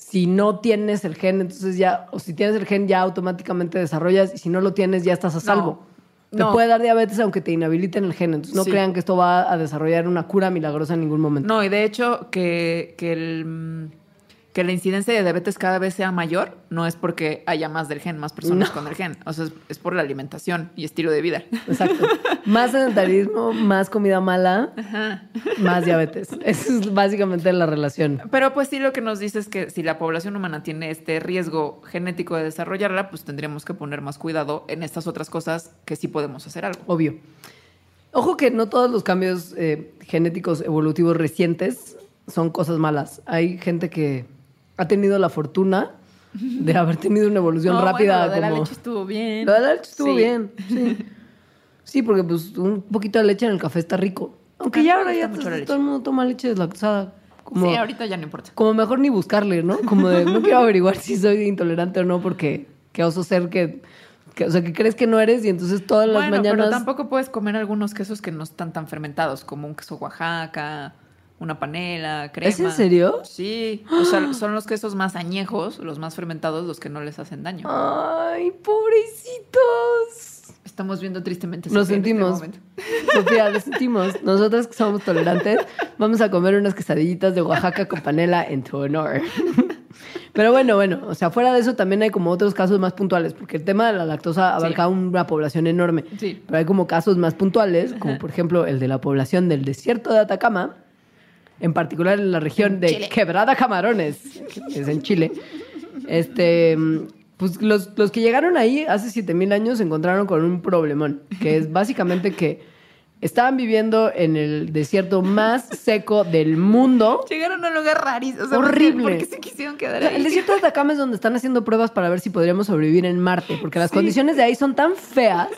si no tienes el gen, entonces ya, o si tienes el gen ya automáticamente desarrollas y si no lo tienes ya estás a salvo. Te no. puede dar diabetes aunque te inhabiliten el gen, entonces no Sí. crean que esto va a desarrollar una cura milagrosa en ningún momento. No, y de hecho que, que, el, que la incidencia de diabetes cada vez sea mayor no es porque haya más del gen, más personas No. con el gen. O sea, es, es por la alimentación y estilo de vida. Exacto. Más sedentarismo, más comida mala, más diabetes. Esa es básicamente la relación. Pero pues sí lo que nos dice es que si la población humana tiene este riesgo genético de desarrollarla, pues tendríamos que poner más cuidado en estas otras cosas que sí podemos hacer algo. Obvio. Ojo que no todos los cambios eh, genéticos evolutivos recientes son cosas malas. Hay gente que ha tenido la fortuna de haber tenido una evolución No, rápida. bueno, lo de la leche estuvo bien. Lo de la leche estuvo Sí. bien. Sí. Sí, porque pues un poquito de leche en el café está rico. Aunque ya ahora ya todo, el mundo toma leche deslactosada. Como, Sí, ahorita ya no importa. como mejor ni buscarle, ¿no? Como de no quiero averiguar si soy intolerante o no porque qué oso ser que, que- o sea, que crees que no eres y entonces todas las Bueno, mañanas pero tampoco puedes comer algunos quesos que no están tan fermentados, como un queso Oaxaca, una panela, crema. ¿Es en serio? Sí, o sea, son los quesos más añejos, los más fermentados, los que no les hacen daño. Ay, pobrecitos. Estamos viendo tristemente Nos en este sentimos. Sofía, lo sentimos. Nosotras que somos tolerantes, vamos a comer unas quesadillitas de Oaxaca con panela en tu honor. Pero bueno, bueno, o sea, fuera de eso también hay como otros casos más puntuales, porque el tema de la lactosa abarca una población enorme. Sí. Pero hay como casos más puntuales, como por ejemplo el de la población del desierto de Atacama, en particular en la región de Chile. Quebrada Camarones, que es en Chile. Este, pues los, los que llegaron ahí hace 7000 años se encontraron con un problemón, que es básicamente que estaban viviendo en el desierto más seco del mundo. Llegaron a un lugar rarísimo. Sea, Horrible. ¿Por qué se quisieron quedar ahí? el desierto de Atacama es donde están haciendo pruebas para ver si podríamos sobrevivir en Marte, porque las condiciones de ahí son tan feas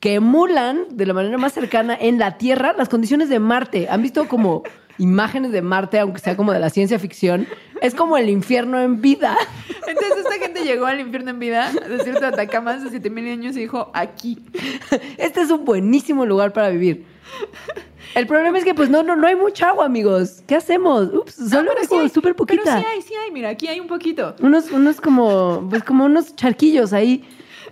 que emulan de la manera más cercana en la Tierra las condiciones de Marte. ¿Han visto como imágenes de Marte, aunque sea como de la ciencia ficción? Es como el infierno en vida. Entonces esta gente llegó al infierno en vida, de Atacama, hace 7000 años y dijo, aquí. Este es un buenísimo lugar para vivir. El problema es que pues no, no, no hay mucha agua, amigos. ¿Qué hacemos? Ups, solo Ah, hay sí como súper poquita. Pero sí hay, sí hay, mira, aquí hay un poquito. unos, unos como, pues como unos charquillos ahí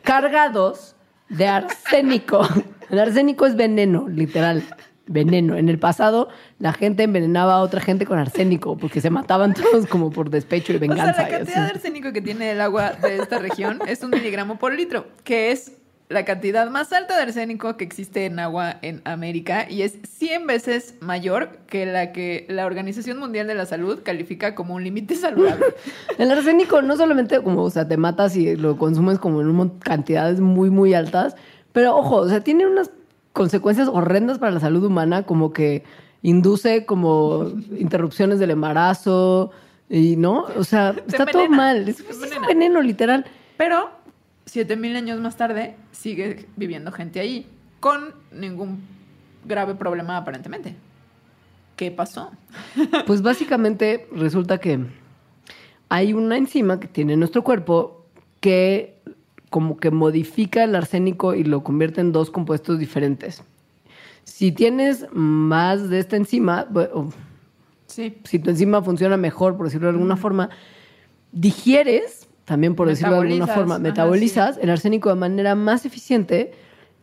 cargados de arsénico. El arsénico es veneno, literal. Veneno. En el pasado, la gente envenenaba a otra gente con arsénico porque se mataban todos como por despecho y O sea, venganza. la cantidad de arsénico que tiene el agua de esta región es un miligramo por litro, que es la cantidad más alta de arsénico que existe en agua en América y es 100 veces mayor que la que la Organización Mundial de la Salud califica como un límite saludable. El arsénico no solamente como, o sea, te matas y lo consumes como en un cantidades muy, muy altas, pero ojo, o sea, tiene unas consecuencias horrendas para la salud humana, como que induce como interrupciones del embarazo y, ¿no? O sea, está todo mal. Es, es un veneno, literal. Pero 7000 años más tarde sigue viviendo gente ahí con ningún grave problema aparentemente. ¿Qué pasó? Pues básicamente resulta que hay una enzima que tiene nuestro cuerpo que como que modifica el arsénico y lo convierte en dos compuestos diferentes. Si tienes más de esta enzima, bu- o Sí. si tu enzima funciona mejor, por decirlo de alguna forma, digieres, también por decirlo de alguna Metabolizas, forma, ajá, metabolizas el arsénico de manera más eficiente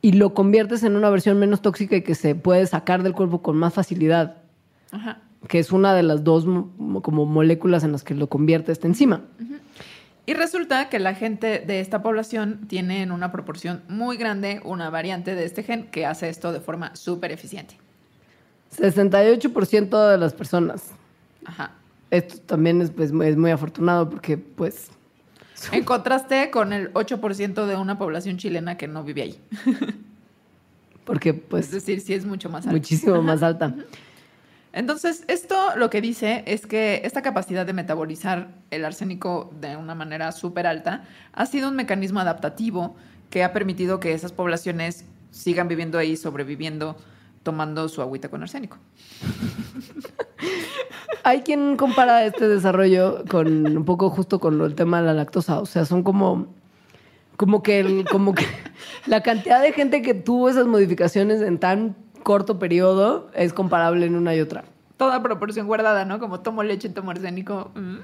y lo conviertes en una versión menos tóxica y que se puede sacar del cuerpo con más facilidad Ajá. que es una de las dos mo- como moléculas en las que lo convierte esta enzima. Y resulta que la gente de esta población tiene en una proporción muy grande una variante de este gen que hace esto de forma súper eficiente. 68% de las personas. Ajá. Esto también es, pues, es muy afortunado porque, pues, En contraste con el 8% de una población chilena que no vive ahí. porque, Es pues, decir, sí es mucho más alto. muchísimo más alta. Entonces, esto lo que dice es que esta capacidad de metabolizar el arsénico de una manera súper alta ha sido un mecanismo adaptativo que ha permitido que esas poblaciones sigan viviendo ahí, sobreviviendo tomando su agüita con arsénico. Hay quien compara este desarrollo con un poco justo con el tema de la lactosa. O sea, son como, como que, el- como que la cantidad de gente que tuvo esas modificaciones en tan corto periodo es comparable en una y otra. Toda proporción guardada, ¿no? Como tomo leche, tomo arsénico. mm.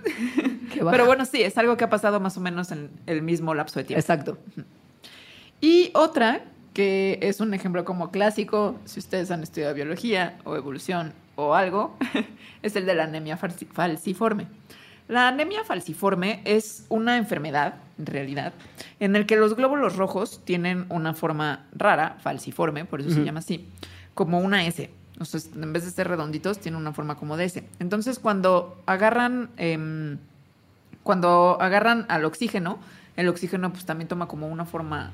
Pero bueno, sí, es algo que ha pasado más o menos en el mismo lapso de tiempo. Exacto. Y otra, que es un ejemplo como clásico, si ustedes han estudiado biología o evolución o algo, es el de la anemia falciforme. La anemia falciforme es una enfermedad, en realidad, en el que los glóbulos rojos tienen una forma rara, falciforme, por eso se llama así, como una S. O sea, en vez de ser redonditos, tiene una forma como de S. Entonces, cuando agarran, em, cuando agarran al oxígeno, el oxígeno pues también toma como una forma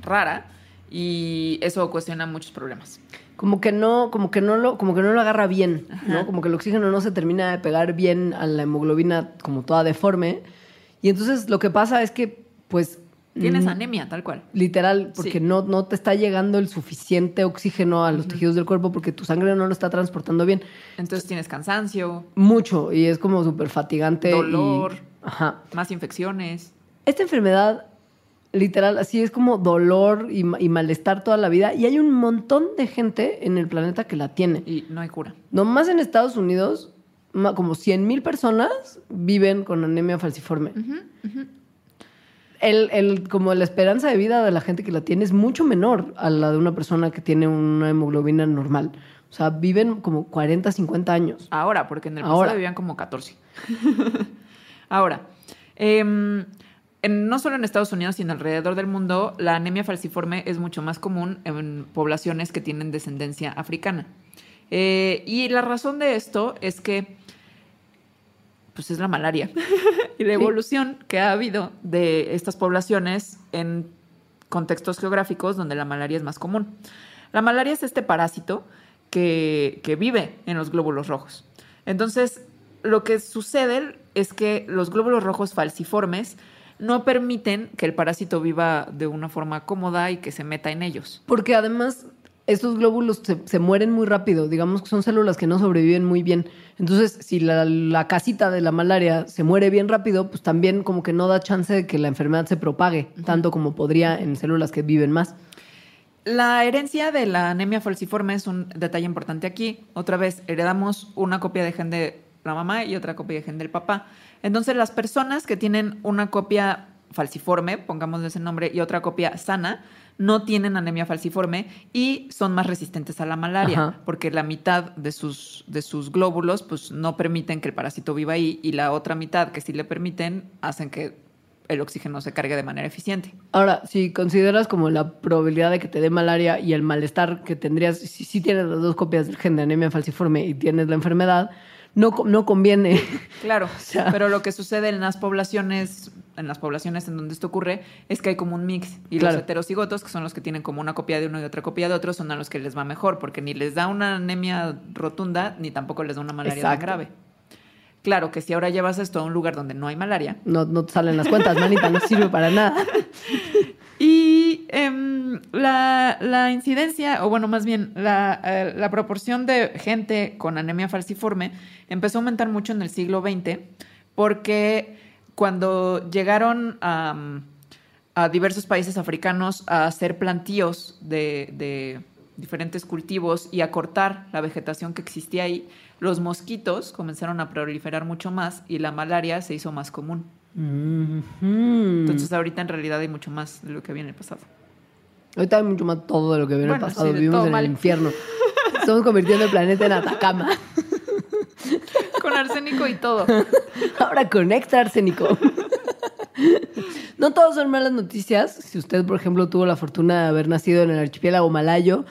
rara y eso ocasiona muchos problemas. Como que no, como que no lo, como que no lo agarra bien, Ajá. ¿no? Como que el oxígeno no se termina de pegar bien a la hemoglobina como toda deforme. Y entonces lo que pasa es que, pues. Tienes mm, anemia, tal cual. Literal, porque Sí. no, no te está llegando el suficiente oxígeno a los tejidos del cuerpo porque tu sangre no lo está transportando bien. Entonces tienes cansancio, Mucho. Y es como súper fatigante. y- Dolor. Ajá. más infecciones. Esta enfermedad, literal, así es como dolor y, ma- y malestar toda la vida. Y hay un montón de gente en el planeta que la tiene. y no hay cura. Nomás en Estados Unidos, como 100 mil personas viven con anemia falciforme. El, el- como la esperanza de vida de la gente que la tiene es mucho menor a la de una persona que tiene una hemoglobina normal. O sea, viven como 40, 50 años. Ahora, porque en el Ahora. pasado vivían como 14. Ahora, em, en- no solo en Estados Unidos, sino alrededor del mundo, la anemia falciforme es mucho más común en poblaciones que tienen descendencia africana. Eh, y la razón de esto es que pues es la malaria y la Sí. evolución que ha habido de estas poblaciones en contextos geográficos donde la malaria es más común. La malaria es este parásito que, que vive en los glóbulos rojos. Entonces, lo que sucede es que los glóbulos rojos falciformes no permiten que el parásito viva de una forma cómoda y que se meta en ellos. Porque además estos glóbulos se, se mueren muy rápido. Digamos que son células que no sobreviven muy bien. Entonces, si la, la casita de la malaria se muere bien rápido, pues también como que no da chance de que la enfermedad se propague, tanto como podría en células que viven más. La herencia de la anemia falciforme es un detalle importante aquí. Otra vez, heredamos una copia de gen de la mamá y otra copia de gen del papá. Entonces, las personas que tienen una copia falciforme, pongámosle ese nombre, y otra copia sana, no tienen anemia falciforme y son más resistentes a la malaria, Ajá. porque la mitad de sus, de sus glóbulos pues, no permiten que el parásito viva ahí y la otra mitad que sí le permiten hacen que el oxígeno se cargue de manera eficiente. Ahora, si consideras como la probabilidad de que te dé malaria y el malestar que tendrías, si, si tienes las dos copias del gen de anemia falciforme y tienes la enfermedad, no, no conviene. Claro, sea- pero lo que sucede en las poblaciones, en las poblaciones en donde esto ocurre, es que hay como un mix. Y Claro. los heterocigotos, que son los que tienen como una copia de uno y otra copia de otro, son a los que les va mejor, porque ni les da una anemia rotunda, ni tampoco les da una malaria tan grave. Claro que si ahora llevas esto a un lugar donde no hay malaria, No, no te salen las cuentas, manita, no sirve para nada. Em, la, incidencia, o bueno, más bien, la, eh, la proporción de gente con anemia falciforme empezó a aumentar mucho en el siglo XX porque cuando llegaron a, a diversos países africanos a hacer plantíos de, de diferentes cultivos y a cortar la vegetación que existía ahí, los mosquitos comenzaron a proliferar mucho más y la malaria se hizo más común. Entonces ahorita en realidad hay mucho más de lo que había en el pasado. Ahorita hay mucho más todo de lo que viene Bueno, el pasado. sí, Vivimos en mal. el infierno. Estamos convirtiendo el planeta en Atacama. Con arsénico y todo. Ahora con extra arsénico. No todos son malas noticias. Si usted, por ejemplo, tuvo la fortuna de haber nacido en el archipiélago malayo,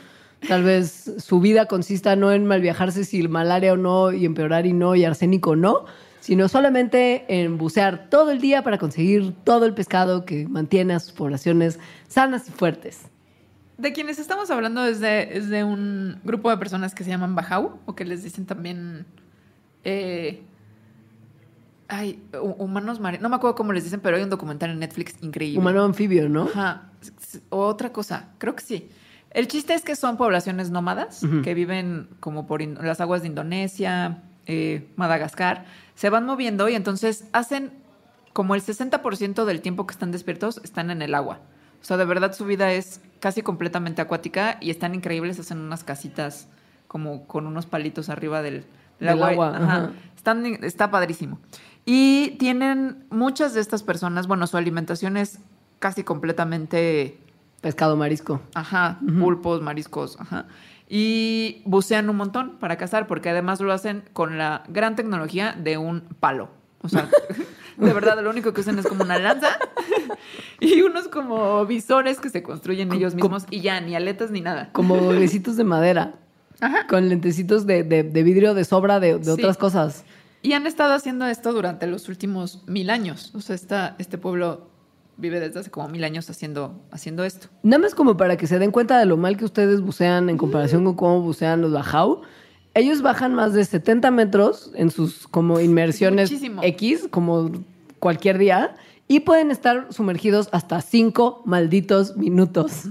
tal vez su vida consista no en mal viajarse si malaria o no, y empeorar y no, y arsénico no, sino solamente en bucear todo el día para conseguir todo el pescado que mantiene a sus poblaciones sanas y fuertes. De quienes estamos hablando es de, es de un grupo de personas que se llaman Bajau, o que les dicen también. eh, ay, hu- humanos marinos. No me acuerdo cómo les dicen, pero hay un documental en Netflix increíble. Humano anfibio, ¿no? Ajá. Otra cosa, creo que sí. El chiste es que son poblaciones nómadas que viven como por las aguas de Indonesia, eh, Madagascar. Se van moviendo y entonces hacen como el 60% del tiempo que están despiertos están en el agua. O sea, de verdad su vida es casi completamente acuática y están increíbles. Hacen unas casitas como con unos palitos arriba del, del Del agua. agua, Ajá. ajá. Están, está padrísimo. Y tienen muchas de estas personas, bueno, su alimentación es casi completamente Pescado marisco. Ajá, pulpos, mariscos, ajá. Y bucean un montón para cazar, porque además lo hacen con la gran tecnología de un palo. O sea, de verdad, lo único que usan es como una lanza y unos como visores que se construyen ellos mismos y ya, ni aletas ni nada. Como bolecitos de madera. Con lentecitos de, de- de vidrio de sobra de, de Sí. otras cosas. Y han estado haciendo esto durante los últimos mil años. O sea, esta, este pueblo vive desde hace como mil años haciendo, haciendo esto. Nada más como para que se den cuenta de lo mal que ustedes bucean en comparación con cómo bucean los bajau. Ellos bajan más de 70 metros en sus como inmersiones Muchísimo. X, como cualquier día, y pueden estar sumergidos hasta 5 malditos minutos.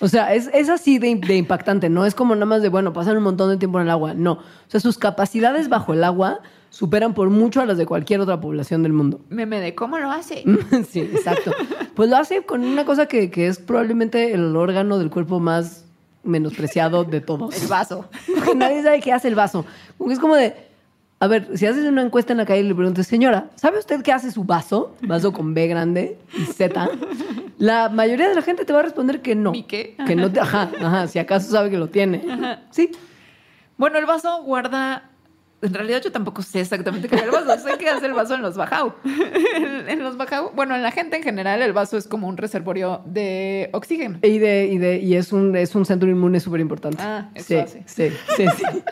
O sea, es, es así de, de impactante, no es como nada más de, bueno, pasan un montón de tiempo en el agua, no. O sea, sus capacidades bajo el agua superan por mucho a las de cualquier otra población del mundo. Meme de cómo lo hace. sí, exacto. Pues lo hace con una cosa que, que es probablemente el órgano del cuerpo más menospreciado de todos. El vaso. Porque nadie sabe qué hace el vaso. Porque es como de, a ver, si haces una encuesta en la calle y le preguntas, señora, ¿sabe usted qué hace su vaso? Vaso con B grande y Z. La mayoría de la gente te va a responder que no. ¿Mi qué? Que no te, ajá, ajá, si acaso sabe que lo tiene. Sí. Bueno, el vaso guarda. En realidad yo tampoco sé exactamente qué es el vaso. sé qué hace el vaso en los bajau. en, los bajau, bueno, en la gente en general, el vaso es como un reservorio de oxígeno. Y, de, y, de, y es, un, es un centro inmune súper importante. Ah, eso sí, hace. sí, sí, sí.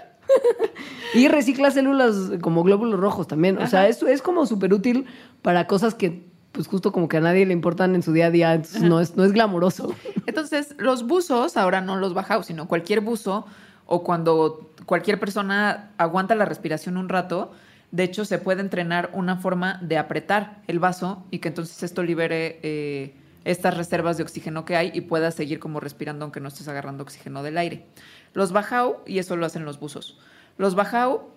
y recicla células como glóbulos rojos también. O sea, es, es como súper útil para cosas que, pues justo como que a nadie le importan en su día a día. Entonces no es, no es glamuroso. Entonces, los buzos, ahora no los bajau, sino cualquier buzo o cuando cualquier persona aguanta la respiración un rato, de hecho se puede entrenar una forma de apretar el vaso y que entonces esto libere eh, estas reservas de oxígeno que hay y puedas seguir como respirando aunque no estés agarrando oxígeno del aire. Los bajau, y eso lo hacen los buzos, los bajau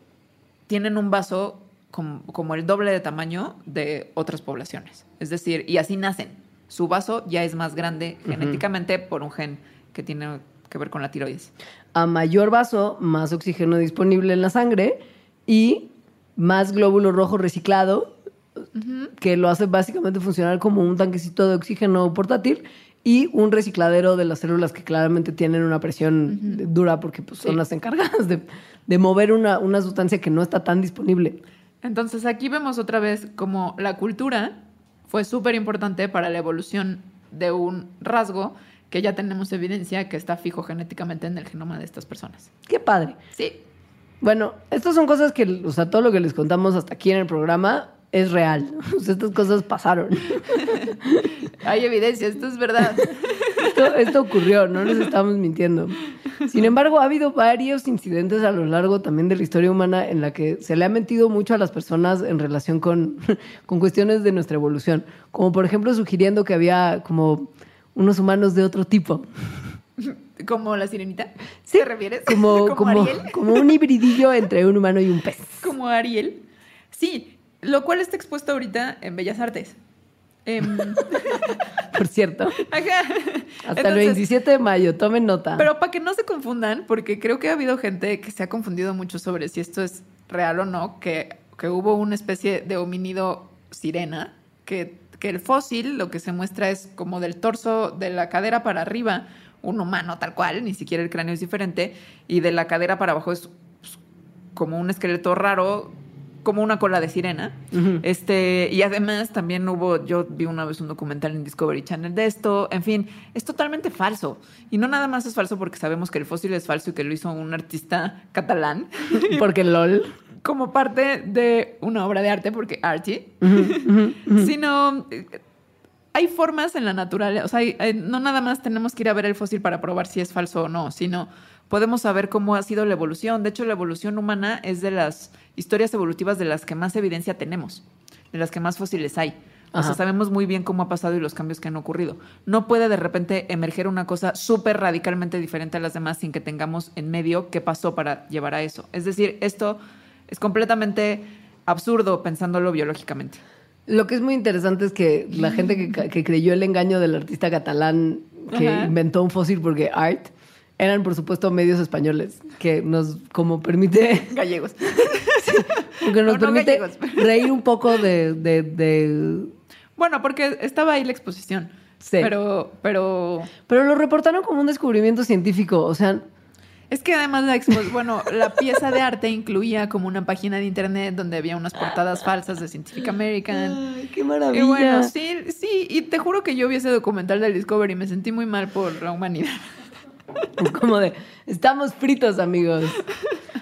tienen un vaso como, como el doble de tamaño de otras poblaciones. Es decir, y así nacen. Su vaso ya es más grande genéticamente por un gen que tiene que ver con la tiroides. A mayor vaso, más oxígeno disponible en la sangre y más glóbulo rojo reciclado, que lo hace básicamente funcionar como un tanquecito de oxígeno portátil y un recicladero de las células que claramente tienen una presión dura porque pues, son Sí. las encargadas de, de mover una, una sustancia que no está tan disponible. Entonces aquí vemos otra vez como la cultura fue súper importante para la evolución de un rasgo que ya tenemos evidencia que está fijo genéticamente en el genoma de estas personas. Qué padre. Sí, Bueno, estas son cosas que, o sea, todo lo que les contamos hasta aquí en el programa es real. O sea, estas cosas pasaron. hay evidencia, esto es verdad. Esto, esto ocurrió, no nos estamos mintiendo. Sin embargo, ha habido varios incidentes a lo largo también de la historia humana en la que se le ha mentido mucho a las personas en relación con, con cuestiones de nuestra evolución. Como por ejemplo sugiriendo que había como unos humanos de otro tipo. Como la sirenita. Sí, ¿Te refieres? Como, como, Ariel. como un hibridillo entre un humano y un pez. Como Ariel. Sí, lo cual está expuesto ahorita en Bellas Artes. Em, Por cierto. ajá. Hasta el Entonces, 27 de mayo, tomen nota. Pero para que no se confundan, porque creo que ha habido gente que se ha confundido mucho sobre si esto es real o no, que, que hubo una especie de homínido sirena, que, que el fósil lo que se muestra es como del torso, de la cadera para arriba, un humano tal cual, ni siquiera el cráneo es diferente, y de la cadera para abajo es pues, como un esqueleto raro, como una cola de sirena. Este, y además también hubo, yo vi una vez un documental en Discovery Channel de esto, en fin, es totalmente falso. Y no nada más es falso porque sabemos que el fósil es falso y que lo hizo un artista catalán Porque LOL. Como parte de una obra de arte, porque Archie, sino eh, hay formas en la naturaleza, o sea, hay- hay- no nada más tenemos que ir a ver el fósil para probar si es falso o no, sino podemos saber cómo ha sido la evolución. De hecho, la evolución humana es de las historias evolutivas de las que más evidencia tenemos, de las que más fósiles hay. O Ajá. sea, sabemos muy bien cómo ha pasado y los cambios que han ocurrido. No puede de repente emerger una cosa súper radicalmente diferente a las demás sin que tengamos en medio qué pasó para llevar a eso. Es decir, esto es completamente absurdo pensándolo biológicamente. Lo que es muy interesante es que la gente que, creyó el engaño del artista catalán que Ajá. inventó un fósil porque art eran por supuesto medios españoles que nos como permite Gallegos. porque nos No, no permite gallegos. reír un poco de, de- de- Bueno, porque estaba ahí la exposición. Sí. Pero, pero pero lo reportaron como un descubrimiento científico o sea es que además la expo- bueno, la pieza de arte incluía como una página de internet donde había unas portadas falsas de Scientific American. ay, qué Y maravilla bueno, sí, sí, y te juro que yo vi ese documental del Discovery y me sentí muy mal por la humanidad. Es como de, estamos fritos, amigos.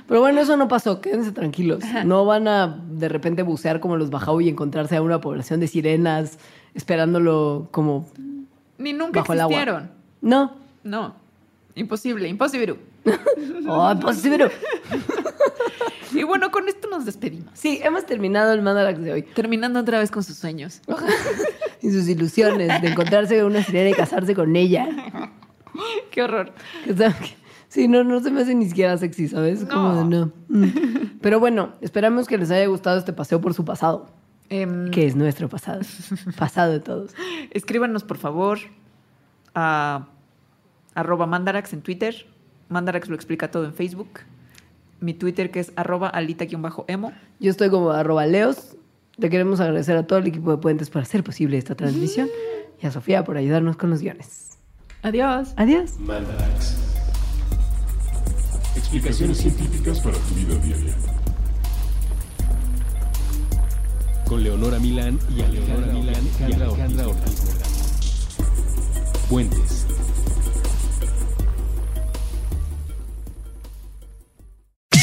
Pero bueno, eso no pasó, quédense tranquilos. No van a de repente bucear como los Bajau y encontrarse a una población de sirenas esperándolo como Ni nunca bajo el agua. existieron. No. No, imposible, imposible. Oh, imposible. Y bueno, con esto nos despedimos. Sí, hemos terminado el Mandarax de hoy. Terminando otra vez con sus sueños. Y sus ilusiones de encontrarse con una sirena y casarse con ella. Qué horror. Sí, no, no se me hace ni siquiera sexy, ¿sabes? Como de no. Mm. Pero bueno, esperamos que les haya gustado este paseo por su pasado, Em, que es nuestro pasado. Pasado de todos. Escríbanos, por favor, a arroba mandarax en Twitter. Mandarax lo explica todo en Facebook. Mi Twitter que es arroba alita-emo. Yo estoy como arroba leos. Te queremos agradecer a todo el equipo de Puentes por hacer posible esta transmisión y a Sofía por ayudarnos con los guiones. Adiós. Adiós. Mandarax. Explicaciones científicas para tu vida diaria. Con Leonora Milán y Alejandra Milán y Alejandra Ortiz. Puentes.